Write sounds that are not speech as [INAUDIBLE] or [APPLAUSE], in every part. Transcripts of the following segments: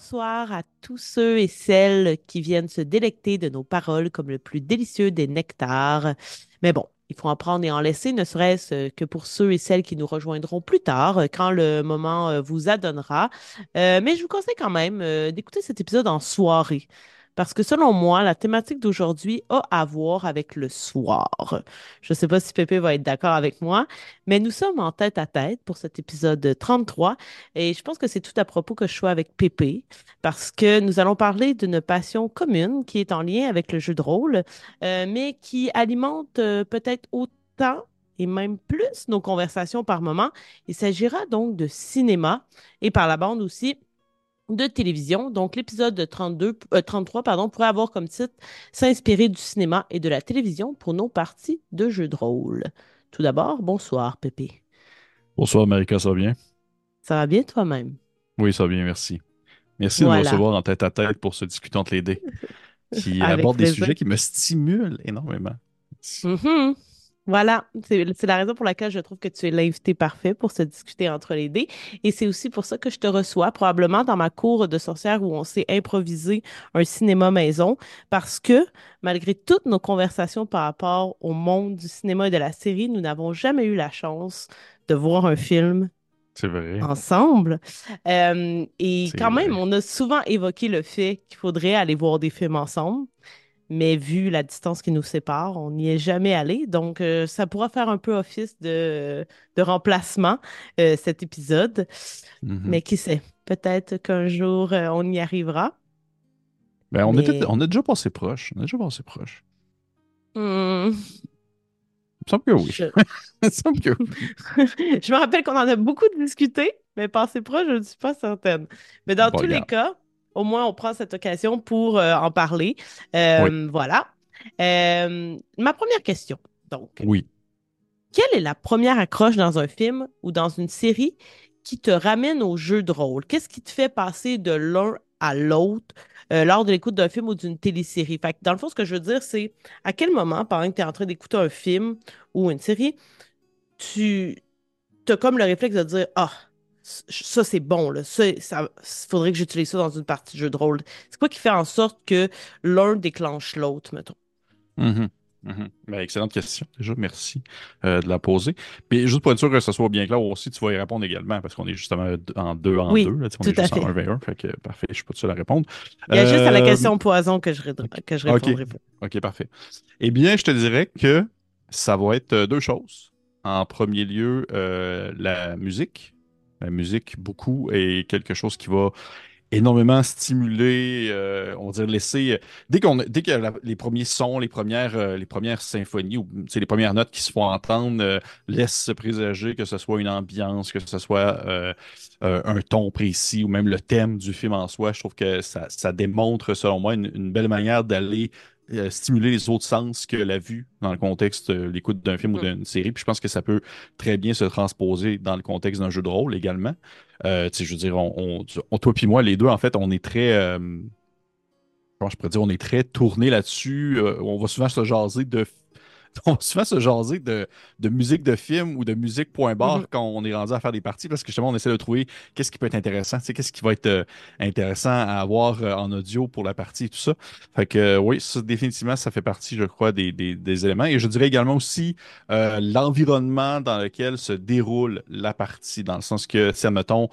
Bonsoir à tous ceux et celles qui viennent se délecter de nos paroles comme le plus délicieux des nectars. Mais bon, il faut en prendre et en laisser, ne serait-ce que pour ceux et celles qui nous rejoindront plus tard, quand le moment euh, vous adonnera. Euh, mais je vous conseille quand même euh, d'écouter cet épisode en soirée. Parce que selon moi, la thématique d'aujourd'hui a à voir avec le soir. Je ne sais pas si Pépé va être d'accord avec moi, mais nous sommes en tête à tête pour cet épisode 33 et je pense que c'est tout à propos que je sois avec Pépé parce que nous allons parler d'une passion commune qui est en lien avec le jeu de rôle, euh, mais qui alimente euh, peut-être autant et même plus nos conversations par moment. Il s'agira donc de cinéma et par la bande aussi de télévision. Donc, l'épisode 32, 33 euh, pardon, pourrait avoir comme titre S'inspirer du cinéma et de la télévision pour nos parties de jeux de rôle. Tout d'abord, bonsoir, Pépé. Bonsoir, Marika, ça va bien? Ça va bien toi-même? Oui, ça va bien, merci. Merci de me recevoir en tête à tête pour se discuter entre les dés, [LAUGHS] qui aborde des sujets qui me stimulent énormément. Mm-hmm. Voilà, c'est la raison pour laquelle je trouve que tu es l'invité parfait pour se discuter entre les dés. Et c'est aussi pour ça que je te reçois, probablement dans ma cour de sorcière où on s'est improvisé un cinéma maison, parce que malgré toutes nos conversations par rapport au monde du cinéma et de la série, nous n'avons jamais eu la chance de voir un film ensemble. Euh, et quand même, on a souvent évoqué le fait qu'il faudrait aller voir des films ensemble mais vu la distance qui nous sépare, on n'y est jamais allé. Donc, euh, ça pourra faire un peu office de, de remplacement, euh, cet épisode. Mm-hmm. Mais qui sait, peut-être qu'un jour, euh, on y arrivera. Ben, on, était, on a déjà passé proche. On a déjà passé proche. Hmm. Il me semble que oui. Je... [LAUGHS] Il me semble que oui. [LAUGHS] je me rappelle qu'on en a beaucoup discuté, mais passé proche, je ne suis pas certaine. Mais dans tous les cas, au moins, on prend cette occasion pour euh, en parler. Euh, voilà. Euh, ma première question, donc. Oui. Quelle est la première accroche dans un film ou dans une série qui te ramène au jeu de rôle? Qu'est-ce qui te fait passer de l'un à l'autre lors de l'écoute d'un film ou d'une télésérie? Fait dans le fond, ce que je veux dire, c'est à quel moment, pendant que tu es en train d'écouter un film ou une série, tu as comme le réflexe de dire Ah, ça c'est bon, là. Ça, faudrait que j'utilise ça dans une partie de jeu de rôle. C'est quoi qui fait en sorte que l'un déclenche l'autre, mettons? Mm-hmm. Mm-hmm. Ben, excellente question, déjà, merci euh, de la poser. Puis juste pour être sûr que ce soit bien clair aussi, tu vas y répondre également, parce qu'on est justement en deux en deux. Là, on est juste en 1 v 1, fait que parfait, je suis pas seul à répondre. Il y a juste à la euh, question poison que je, que je répondrai OK, parfait. Eh bien, je te dirais que ça va être euh, deux choses. En premier lieu, la musique. La musique, beaucoup, est quelque chose qui va énormément stimuler, euh, on va dire laisser. Dès qu'on dès que les premiers sons, les premières, euh, symphonies ou les premières notes qui se font entendre euh, laissent se présager que ce soit une ambiance, que ce soit un ton précis ou même le thème du film en soi. Je trouve que ça, ça démontre, selon moi, une belle manière d'aller euh, stimuler les autres sens que la vue dans le contexte de l'écoute d'un film ou mm. d'une série. Puis je pense que ça peut très bien se transposer dans le contexte d'un jeu de rôle également. Euh, je veux dire, on, toi puis moi, les deux, en fait, on est très. Euh, comment je pourrais dire, on est très tourné là-dessus. on va souvent se jaser de [LAUGHS] on va souvent se jaser de, musique de film ou de musique point barre mm-hmm. quand on est rendu à faire des parties parce que justement, on essaie de trouver qu'est-ce qui peut être intéressant, qu'est-ce qui va être euh, intéressant à avoir euh, en audio pour la partie et tout ça. Fait que euh, oui, ça, définitivement, ça fait partie, je crois, des, éléments. Et je dirais également aussi l'environnement dans lequel se déroule la partie, dans le sens que, si, admettons,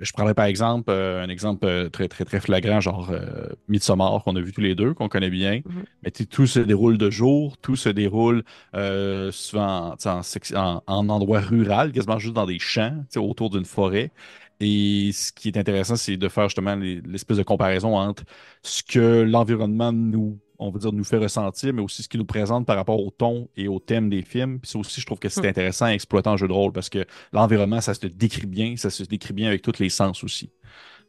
je prendrais par exemple euh, un exemple euh, très, très, très flagrant, genre euh, Midsommar, qu'on a vu tous les deux, qu'on connaît bien. Mhm. Mais tout se déroule de jour, tout se déroule souvent en, en, endroit rural, quasiment juste dans des champs, autour d'une forêt. Et ce qui est intéressant, c'est de faire justement l'espèce de comparaison entre ce que l'environnement nous on va dire, nous fait ressentir, mais aussi ce qu'il nous présente par rapport au ton et au thème des films. Puis ça aussi, je trouve que c'est hmm. intéressant à exploiter en jeu de rôle parce que l'environnement, ça se décrit bien, ça se décrit bien avec tous les sens aussi.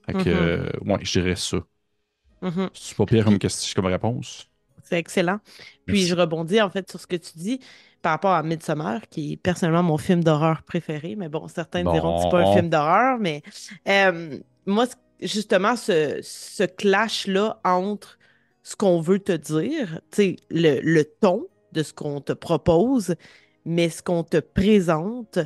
Fait que, mm-hmm. euh, ouais, je dirais ça. Mm-hmm. C'est pas pire comme, comme réponse. C'est excellent. Puis je rebondis en fait sur ce que tu dis par rapport à Midsommar, qui est personnellement mon film d'horreur préféré. Mais bon, certains diront que c'est pas un film d'horreur, mais euh, moi, justement, ce, ce clash-là entre ce qu'on veut te dire, le, le ton de ce qu'on te propose, mais ce qu'on te présente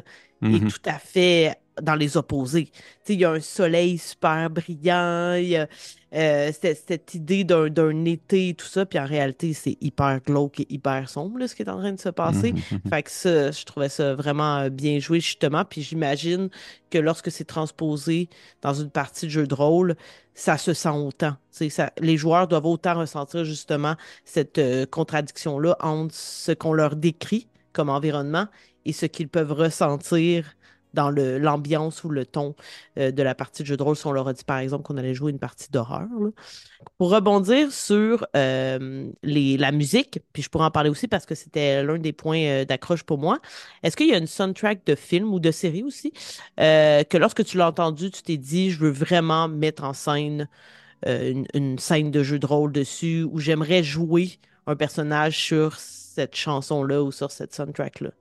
est mhm. tout à fait dans les opposés. Il y a un soleil super brillant, il y a euh, cette, cette idée d'un d'un été et tout ça, puis en réalité, c'est hyper glauque et hyper sombre, là, ce qui est en train de se passer. [LAUGHS] Fait que ça, je trouvais ça vraiment euh, bien joué, justement. Puis j'imagine que lorsque c'est transposé dans une partie de jeu de rôle, ça se sent autant. Ça, les joueurs doivent autant ressentir, justement, cette euh, contradiction-là entre ce qu'on leur décrit comme environnement et ce qu'ils peuvent ressentir dans l'ambiance ou le ton euh, de la partie de jeu de rôle si on leur a dit par exemple qu'on allait jouer une partie d'horreur. Pour rebondir sur euh, la musique, puis je pourrais en parler aussi parce que c'était l'un des points euh, d'accroche pour moi, est-ce qu'il y a une soundtrack de film ou de série aussi que lorsque tu l'as entendu, tu t'es dit je veux vraiment mettre en scène une scène de jeu de rôle dessus ou j'aimerais jouer un personnage sur cette chanson-là ou sur cette soundtrack-là?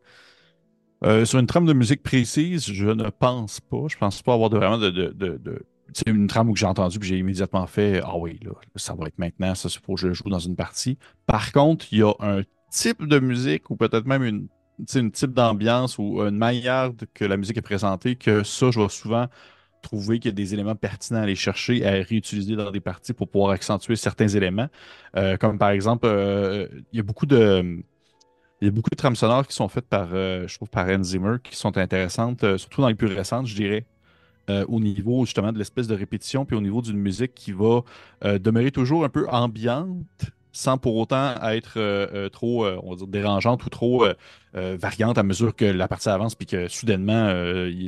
Euh, sur une trame de musique précise, je ne pense pas. Je pense pas avoir de, vraiment de, de, de, sais, une trame où j'ai entendu que j'ai immédiatement fait Ah oui, là, ça va être maintenant, ça, c'est pour que je joue dans une partie. Par contre, il y a un type de musique ou peut-être même une, type d'ambiance ou une manière que la musique est présentée que ça, je vais souvent trouver qu'il y a des éléments pertinents à aller chercher, à réutiliser dans des parties pour pouvoir accentuer certains éléments. Euh, comme par exemple, euh, il y a beaucoup de. Il y a beaucoup de trames sonores qui sont faites par, euh, je trouve, par Zimmer, qui sont intéressantes, euh, surtout dans les plus récentes, je dirais, euh, au niveau justement de l'espèce de répétition, puis au niveau d'une musique qui va demeurer toujours un peu ambiante, sans pour autant être trop, on va dire, dérangeante ou trop variante à mesure que la partie avance, puis que soudainement,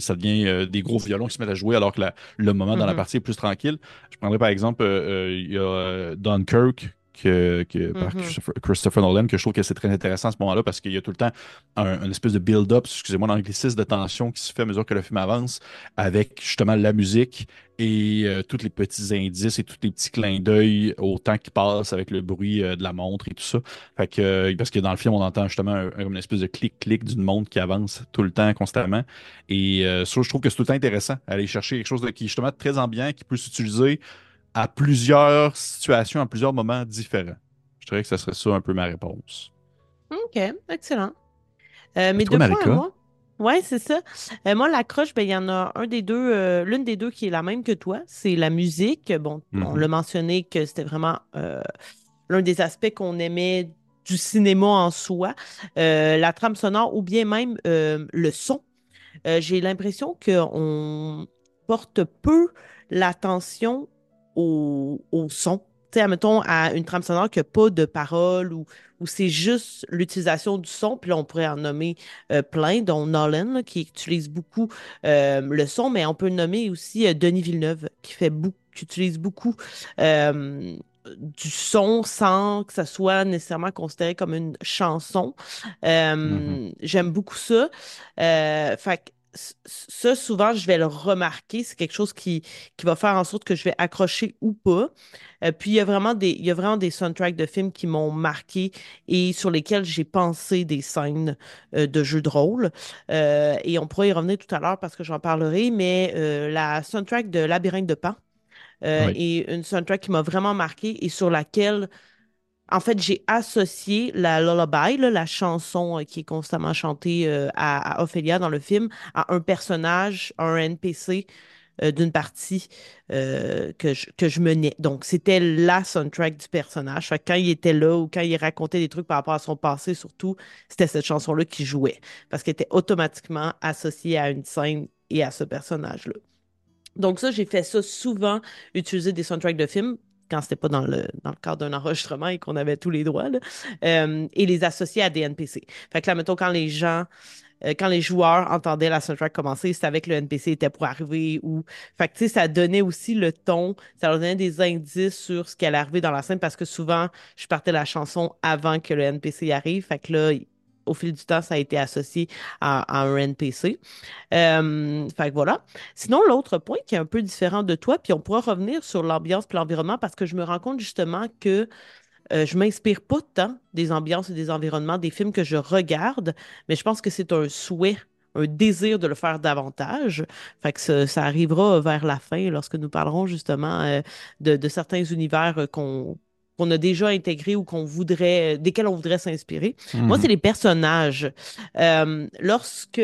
ça devient des gros violons qui se mettent à jouer alors que la- le moment dans la Mhm. partie est plus tranquille. Je prendrais par exemple, il y a Dunkirk, que, que- par Mhm. Christopher, Christopher Nolan, que je trouve que c'est très intéressant à ce moment-là parce qu'il y a tout le temps un, une espèce de build-up, excusez-moi, l'anglicisme de tension qui se fait à mesure que le film avance avec justement la musique et euh, tous les petits indices et tous les petits clins d'œil au temps qui passe avec le bruit euh, de la montre et tout ça. Fait que, euh, parce que dans le film, on entend justement un- un- une espèce de clic-clic d'une montre qui avance tout le temps, constamment. Et ça, je trouve que c'est tout le temps intéressant, aller chercher quelque chose de- qui est justement très ambiant, qui peut s'utiliser à plusieurs situations, à plusieurs moments différents. Je dirais que ça serait ça un peu ma réponse. OK, excellent. Euh, toi, deux points à Marika? moi. Ouais, c'est ça. Euh, moi, l'accroche, ben, il y en a un des deux, euh, l'une des deux qui est la même que toi, c'est la musique. Bon, on Mhm. l'a mentionné que c'était vraiment l'un des aspects qu'on aimait du cinéma en soi, la trame sonore ou bien même le son. J'ai l'impression qu'on porte peu l'attention au, au son. Tu sais, admettons, à une trame sonore qui n'a pas de paroles ou, ou c'est juste l'utilisation du son. Puis là, on pourrait en nommer euh, plein, dont Nolan, là, qui utilise beaucoup euh, le son, mais on peut nommer aussi euh, Denis Villeneuve, qui fait beaucoup, qui utilise beaucoup du son sans que ça soit nécessairement considéré comme une chanson. Euh, Mhm. J'aime beaucoup ça. Euh, fait que c- ça, souvent, je vais le remarquer. C'est quelque chose qui, qui va faire en sorte que je vais accrocher ou pas. Euh, puis, il y a vraiment des, il y a vraiment des soundtracks de films qui m'ont marqué et sur lesquels j'ai pensé des scènes euh, de jeux de rôle. Euh, et on pourra y revenir tout à l'heure parce que j'en parlerai, mais la soundtrack de Labyrinthe de Pan Oui. est une soundtrack qui m'a vraiment marqué et sur laquelle en fait, j'ai associé la lullaby, la chanson euh, qui est constamment chantée euh, à, à Ophélia dans le film, à un personnage, à un NPC euh, d'une partie que je, que je menais. Donc, c'était la soundtrack du personnage. Fait que quand il était là ou quand il racontait des trucs par rapport à son passé, surtout, c'était cette chanson-là qui jouait parce qu'elle était automatiquement associée à une scène et à ce personnage-là. Donc ça, j'ai fait ça souvent, utiliser des soundtracks de films quand c'était pas dans le, dans le cadre d'un enregistrement et qu'on avait tous les droits, là, euh, et les associer à des NPC. Fait que là, mettons, quand les gens, euh, quand les joueurs entendaient la soundtrack commencer, c'était avec le NPC était pour arriver ou... Fait que, tu sais, ça donnait aussi le ton, ça leur donnait des indices sur ce qui allait arriver dans la scène parce que souvent, je partais la chanson avant que le NPC arrive. Fait que là, au fil du temps, ça a été associé à, un NPC. Euh, fait que voilà. Sinon, l'autre point qui est un peu différent de toi, puis on pourra revenir sur l'ambiance et l'environnement parce que je me rends compte justement que euh, je m'inspire pas tant des ambiances et des environnements des films que je regarde, mais je pense que c'est un souhait, un désir de le faire davantage. Fait que ça, ça arrivera vers la fin lorsque nous parlerons justement euh, de, de certains univers euh, qu'on qu'on a déjà intégrés ou qu'on voudrait, desquels on voudrait s'inspirer. Moi, c'est Mhm. les personnages. Euh, lorsque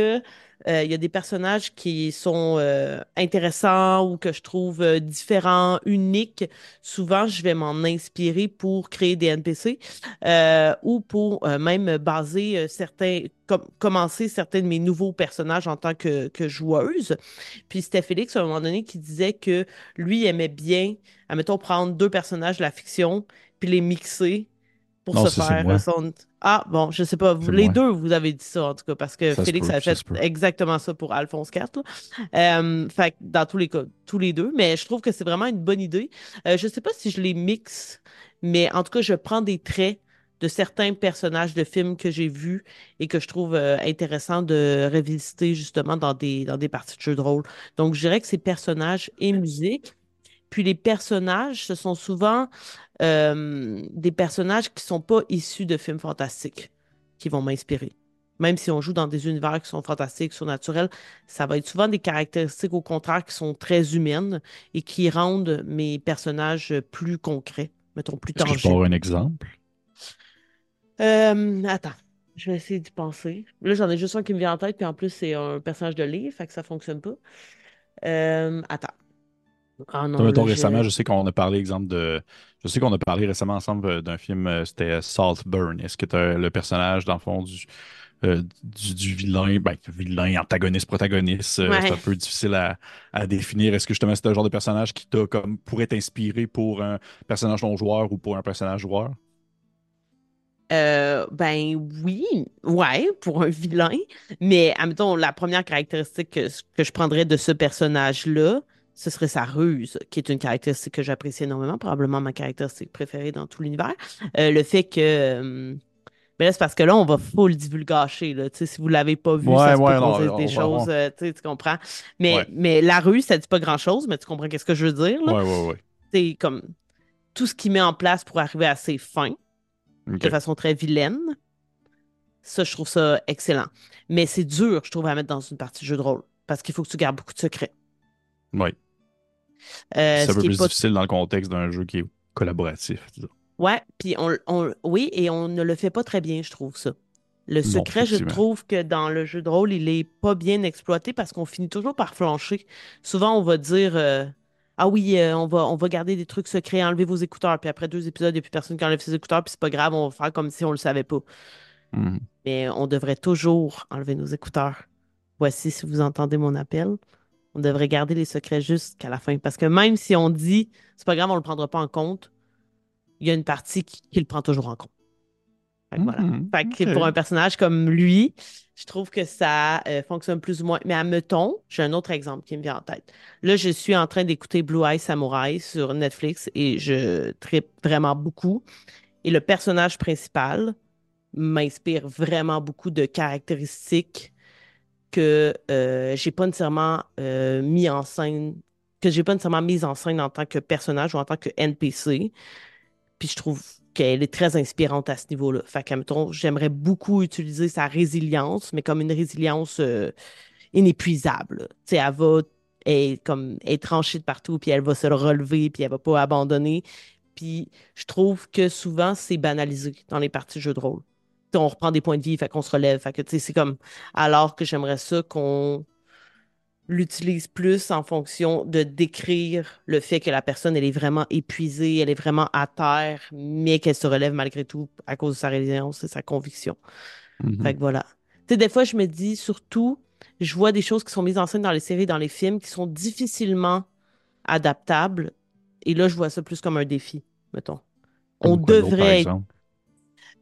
euh, il y a des personnages qui sont euh, intéressants ou que je trouve euh, différents, uniques, souvent je vais m'en inspirer pour créer des NPC euh, ou pour euh, même baser certains, com- commencer certains de mes nouveaux personnages en tant que, que joueuse. Puis c'était Félix à un moment donné qui disait que lui aimait bien, admettons, prendre deux personnages de la fiction puis les mixer pour Non, se ça, faire son... Ah, bon, je sais pas. vous- Les moi. deux, vous avez dit ça, en tout cas, parce que Ça Félix peut, a fait exactement ça pour Alphonse IV. là. Euh, fait dans tous les cas, tous les deux. Mais je trouve que c'est vraiment une bonne idée. Euh, je sais pas si je les mixe, mais en tout cas, je prends des traits de certains personnages de films que j'ai vus et que je trouve euh, intéressant de revisiter justement dans des, dans des parties de jeux de rôle. Donc, je dirais que c'est personnages et musique. Puis les personnages, ce sont souvent euh, des personnages qui sont pas issus de films fantastiques qui vont m'inspirer. Même si on joue dans des univers qui sont fantastiques, surnaturels, ça va être souvent des caractéristiques au contraire qui sont très humaines et qui rendent mes personnages plus concrets, mettons plus Est-ce que je peux tangibles. avoir un exemple? Euh, attends, je vais essayer d'y penser. Là, j'en ai juste un qui me vient en tête, puis en plus, c'est un personnage de livre, fait que ça fonctionne pas. Euh, attends. Ah Toi, non, mettons, là, récemment, je... sais qu'on a parlé, exemple, de. Je sais qu'on a parlé récemment ensemble euh, d'un film, euh, c'était Saltburn. Est-ce que tu le personnage, dans le fond, du, euh, du, du vilain, ben, vilain, antagoniste, protagoniste, euh, c'est un peu difficile à, à définir. Est-ce que justement c'est un genre de personnage qui t'a comme pourrait t'inspirer pour un personnage non joueur ou pour un personnage joueur? Euh, ben oui, ouais, pour un vilain. Mais, admettons, la première caractéristique que, que je prendrais de ce personnage-là, ce serait sa ruse, qui est une caractéristique que j'apprécie énormément, probablement ma caractéristique préférée dans tout l'univers. Euh, le fait que... euh, ben là, c'est parce que là, on va full divulgacher, là. Tu sais, si vous l'avez pas vu, ça Ouais, se peut ouais, non, on des choses, on- euh, tu comprends? Mais, Ouais, mais la ruse, ça dit pas grand-chose, mais tu comprends qu'est-ce que je veux dire, là? ouais. C'est comme tout ce qu'il met en place pour arriver à ses fins de façon très vilaine. Ça, je trouve ça excellent. Mais c'est dur, je trouve, à mettre dans une partie de jeu de rôle. Parce qu'il faut que tu gardes beaucoup de secrets. Ouais. Euh, C'est un peu plus pas. difficile dans le contexte d'un jeu qui est collaboratif, disons. Ouais, puis on, on- oui, et on ne le fait pas très bien, je trouve ça. Le Non, secret, je trouve que dans le jeu de rôle, il est pas bien exploité parce qu'on finit toujours par flancher. Souvent, on va dire euh, Ah oui, euh, on va, on va garder des trucs secrets, enlever vos écouteurs. Puis après deux épisodes, il n'y a plus personne qui enlève ses écouteurs, puis c'est pas grave, on va faire comme si on le savait pas. Mhm. Mais on devrait toujours enlever nos écouteurs. Voici si vous entendez mon appel. On devrait garder les secrets jusqu'à la fin. Parce que même si on dit, c'est pas grave, on le prendra pas en compte, il y a une partie qui, qui le prend toujours en compte. Fait que voilà. Fait que OK. pour un personnage comme lui, je trouve que ça euh, fonctionne plus ou moins. Mais admettons, j'ai un autre exemple qui me vient en tête. Là, je suis en train d'écouter Blue Eye Samurai sur Netflix et je tripe vraiment beaucoup. Et le personnage principal m'inspire vraiment beaucoup de caractéristiques que euh, j'ai pas nécessairement euh, mis en scène, que j'ai pas nécessairement mise en scène en tant que personnage ou en tant que NPC. Puis je trouve qu'elle est très inspirante à ce niveau-là. Fait que, mettons, j'aimerais beaucoup utiliser sa résilience, mais comme une résilience euh, inépuisable. Tu sais, elle va être comme tranchée de partout, puis elle va se relever, puis elle va pas abandonner. Puis je trouve que souvent, c'est banalisé dans les parties de jeux de rôle. On reprend des points de vie, fait qu'on se relève. Fait que, tu sais, c'est comme... Alors que j'aimerais ça qu'on l'utilise plus en fonction de décrire le fait que la personne, elle est vraiment épuisée, elle est vraiment à terre, mais qu'elle se relève malgré tout à cause de sa résilience et sa conviction. Mhm. Fait que voilà. Tu sais, des fois, je me dis, surtout, je vois des choses qui sont mises en scène dans les séries, dans les films, qui sont difficilement adaptables. Et là, je vois ça plus comme un défi, mettons. On Comme par devrait?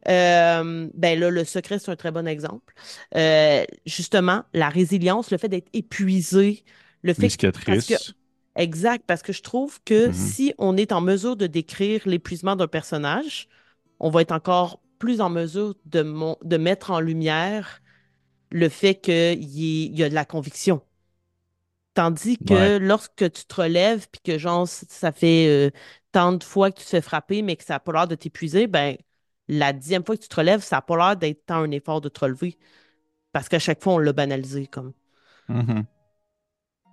Euh, ben là, le secret, c'est un très bon exemple. Euh, justement, la résilience, le fait d'être épuisé, le fait que, parce que, Muscatrice. exact, parce que je trouve que Mhm. si on est en mesure de décrire l'épuisement d'un personnage, on va être encore plus en mesure de, mon- de mettre en lumière le fait qu'il y, y a de la conviction. Tandis que Ouais. lorsque tu te relèves, puis que genre, ça fait euh, tant de fois que tu te fais frapper, mais que ça n'a pas l'air de t'épuiser, ben la dixième fois que tu te relèves, ça n'a pas l'air d'être tant un effort de te relever. Parce qu'à chaque fois, on l'a banalisé comme. Mhm.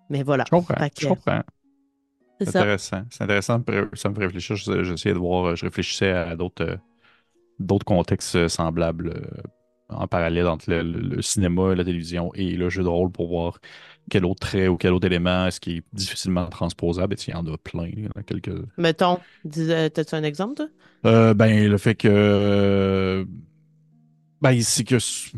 Mais voilà. Je comprends. Je comprends. c'est intéressant. C'est intéressant. Ça me fait réfléchir. Je- J'essayais de voir, je réfléchissais à d'autres euh, d'autres contextes euh, semblables. euh, en parallèle entre le, le- le cinéma, la télévision et le jeu de rôle pour voir quel autre trait ou quel autre élément est-ce qui est difficilement transposable? Et il y en a plein, il y en a quelques. Mettons, euh, t'as-tu un exemple, toi? Euh, ben, le fait que. ben, c'est que. Je-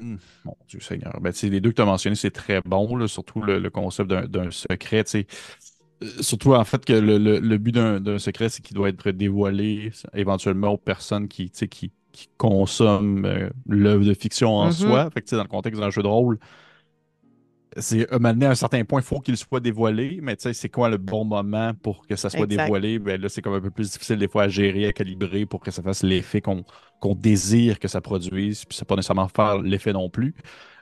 hmm, Mon Dieu Seigneur. Ben, tu sais, les deux que tu as mentionnés, c'est très bon, là, surtout le, le concept d'un secret. tu sais. Euh, Surtout, en fait, que le, le- le but d'un d'un secret, c'est qu'il doit être dévoilé éventuellement aux personnes qui, tu sais, qui, qui consomment euh, l'œuvre de fiction en Mhm, soi. Fait que, tu sais, dans le contexte d'un jeu de rôle, c'est un à un certain point, il faut qu'il soit dévoilé, mais tu sais, c'est quoi le bon moment pour que ça soit exact. dévoilé? Ben là, c'est comme un peu plus difficile des fois à gérer, à calibrer pour que ça fasse l'effet qu'on qu'on désire que ça produise, puis ça pas nécessairement faire l'effet non plus.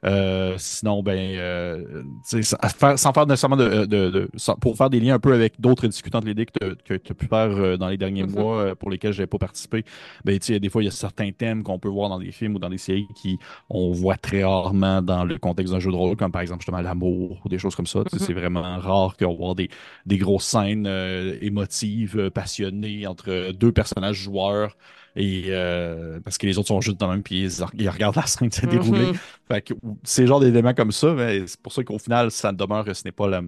Euh, sinon, ben, euh, sans faire, nécessairement de, de- de- sans- pour faire des liens un peu avec d'autres discutants de l'idée que tu as pu faire euh, dans les derniers mois euh, pour lesquels je n'avais pas participé, ben, tu sais, des fois, il y a certains thèmes qu'on peut voir dans des films ou dans des séries qui on voit très rarement dans le contexte d'un jeu de rôle, comme par exemple justement l'amour ou des choses comme ça. Mhm, C'est vraiment rare qu'on voit des, des grosses scènes euh, émotives, euh, passionnées entre deux personnages joueurs. Et euh, parce que les autres sont juste dans le même, puis ils, ils regardent la scène se dérouler. mhm, Fait que c'est genre d'éléments comme ça, mais c'est pour ça qu'au final, ça demeure que ce n'est pas la,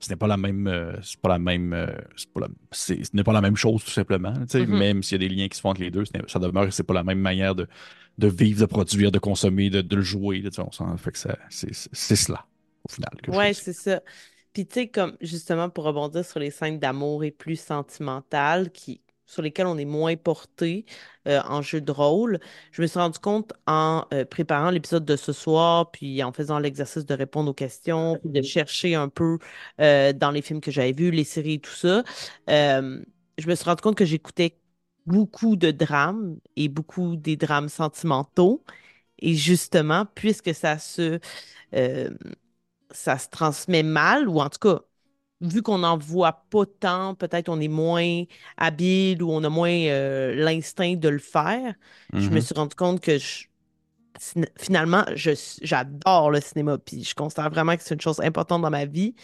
ce n'est pas la même, euh, c'est pas la même, euh, c'est pas la- ce n'est pas la même chose tout simplement. mhm. Même s'il y a des liens qui se font entre les deux, ça demeure que c'est pas la même manière de, de vivre, de produire, de consommer, de, de le jouer. on fait que c'est cela au final Ouais, c'est ça. Puis tu sais, comme justement pour rebondir sur les scènes d'amour et plus sentimentales qui, sur lesquelles on est moins porté euh, en jeu de rôle, je me suis rendu compte en euh, préparant l'épisode de ce soir, puis en faisant l'exercice de répondre aux questions, puis de chercher un peu euh, dans les films que j'avais vus, les séries et tout ça, je me suis rendu compte que j'écoutais beaucoup de drames et beaucoup des drames sentimentaux. Et justement, puisque ça se, ça se transmet mal, ou en tout cas, vu qu'on n'en voit pas tant, peut-être on est moins habile ou on a moins euh, l'instinct de le faire. Je me Mhm. suis rendu compte que je- finalement, j'adore le cinéma, puis je considère vraiment que c'est une chose importante dans ma vie,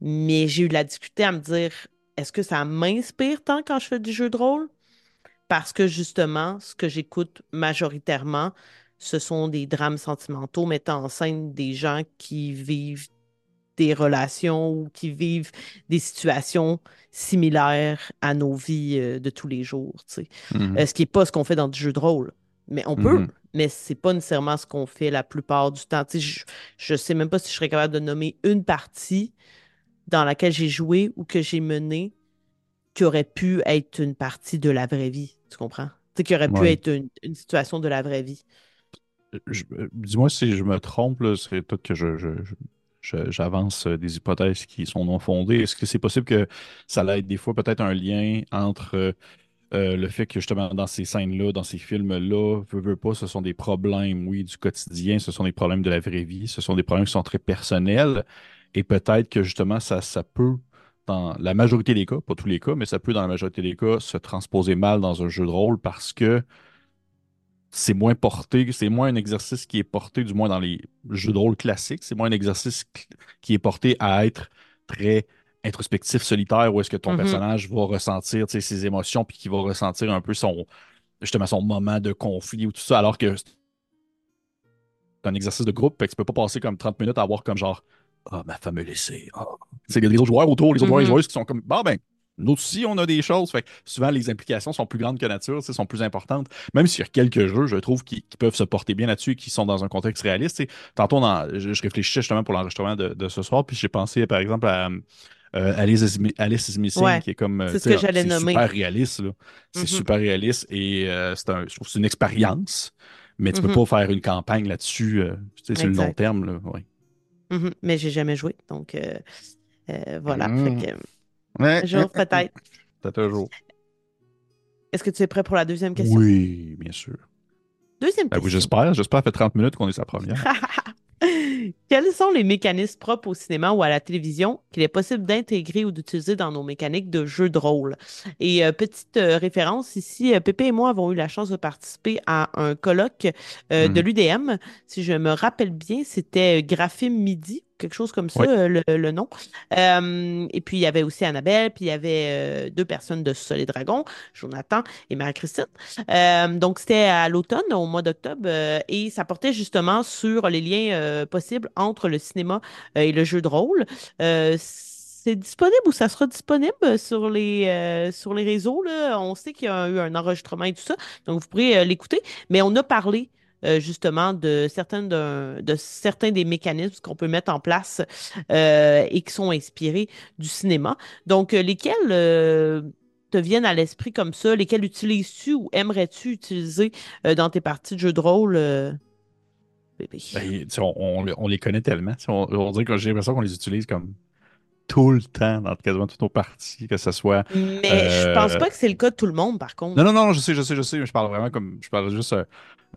mais j'ai eu de la difficulté à me dire, est-ce que ça m'inspire tant quand je fais du jeu de rôle? Parce que justement, ce que j'écoute majoritairement, ce sont des drames sentimentaux mettant en scène des gens qui vivent des relations ou qui vivent des situations similaires à nos vies euh, de tous les jours, tu sais. Mhm. Euh, ce qui n'est pas ce qu'on fait dans du jeu de rôle. Mais on peut, Mhm. mais c'est pas nécessairement ce qu'on fait la plupart du temps. Tu sais, je, je sais même pas si je serais capable de nommer une partie dans laquelle j'ai joué ou que j'ai mené qui aurait pu être une partie de la vraie vie. Tu comprends? Tu sais, qui aurait pu être une, une situation de la vraie vie. Euh, Dis-moi si je me trompe, c'est peut-être que je- je- j'avance euh, des hypothèses qui sont non fondées. Est-ce que c'est possible que ça ait des fois peut-être un lien entre euh, euh, le fait que justement dans ces scènes-là, dans ces films-là, veux, veux pas, ce sont des problèmes, oui, du quotidien, ce sont des problèmes de la vraie vie, ce sont des problèmes qui sont très personnels, et peut-être que justement ça, ça peut, dans la majorité des cas, pas tous les cas, mais ça peut dans la majorité des cas se transposer mal dans un jeu de rôle parce que c'est moins porté, c'est moins un exercice qui est porté, du moins dans les jeux de rôle classiques, c'est moins un exercice qui est porté à être très introspectif, solitaire, où est-ce que ton Mhm, personnage va ressentir ses émotions, puis qu'il va ressentir un peu son, justement, son moment de conflit ou tout ça, alors que c'est un exercice de groupe, fait que tu peux pas passer comme 30 minutes à avoir comme genre, ah, ma femme me laissé. Tu sais, Il y a des autres joueurs autour, les autres joueurs et mhm, joueuses qui sont comme, bah ben, nous aussi, on a des choses. Fait que souvent, les implications sont plus grandes que nature, sont plus importantes. Même s'il y a quelques jeux, je trouve, qui, qui peuvent se porter bien là-dessus et qui sont dans un contexte réaliste. Tantôt, dans- je, je réfléchissais justement pour l'enregistrement de, de ce soir, puis j'ai pensé, par exemple, à euh, Alice, is, Alice is Missing, Ouais, qui est comme, c'est ce que j'allais c'est nommer. super réaliste, là. C'est Mhm, super réaliste et euh, c'est un, je trouve que c'est une expérience, mais tu peux mhm, pas faire une campagne là-dessus, euh, sais, sur le long terme, là. Ouais. Mhm, Mais j'ai jamais joué, donc euh, voilà. Fait Mmh. que, Ouais, un jour, peut-être. Peut-être un jour. Est-ce que tu es prêt pour la deuxième question? Oui, bien sûr. Deuxième Ben oui, question. j'espère. J'espère que ça fait 30 minutes qu'on est sa première. [LAUGHS] Quels sont les mécanismes propres au cinéma ou à la télévision qu'il est possible d'intégrer ou d'utiliser dans nos mécaniques de jeu de rôle? Et euh, petite euh, référence ici, euh, Pépé et moi avons eu la chance de participer à un colloque euh, de Mhm. l'UDM. Si je me rappelle bien, c'était Graphime Midi, quelque chose comme ça, Oui. euh, le, le nom. Euh, et puis, il y avait aussi Annabelle, puis il y avait euh, deux personnes de Sol et Dragon, Jonathan et Marie-Christine. Euh, donc, c'était à l'automne, au mois d'octobre, et ça portait justement sur les liens possibles entre le cinéma et le jeu de rôle. C'est disponible ou ça sera disponible sur les, euh, sur les réseaux, là? On sait qu'il y a eu un enregistrement et tout ça, donc vous pourrez euh, l'écouter. Mais on a parlé euh, justement de certains, de, de certains des mécanismes qu'on peut mettre en place euh, et qui sont inspirés du cinéma. Donc, euh, lesquels te viennent à l'esprit comme ça? Lesquels utilises-tu ou aimerais-tu utiliser dans tes parties de jeux de rôle? Ben, on, les connaît tellement. On dirait que j'ai l'impression qu'on les utilise comme tout le temps dans quasiment toutes nos parties, que ce soit. Mais je pense euh, pas que c'est le cas de tout le monde, par contre. Non, non, non, je sais, je sais, je sais, mais je parle vraiment comme. Je parle juste. euh,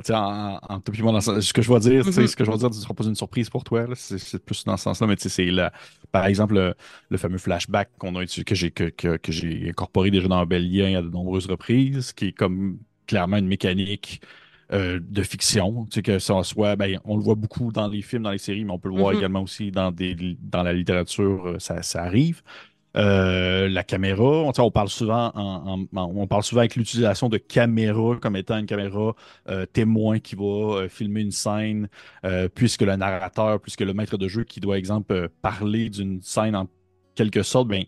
en, en, moi, dans ce ce que je vais dire, Mhm. ce que je vais dire, ce sera pas une surprise pour toi, là, c'est plus dans ce sens-là, mais tu sais, c'est par exemple le, le fameux flashback qu'on a que j'ai que, que, incorporé déjà dans Bel à de nombreuses reprises, qui est comme clairement une mécanique euh, de fiction, tu sais, que ça soit, ben, on le voit beaucoup dans les films, dans les séries, mais on peut le voir Mhm. également aussi dans des, dans la littérature, euh, ça, ça arrive. Euh, la caméra, on, parle souvent en, en- en- on parle souvent avec l'utilisation de caméra comme étant une caméra euh, témoin qui va filmer une scène, puisque le narrateur, puisque le maître de jeu qui doit, exemple, parler d'une scène en quelque sorte, ben,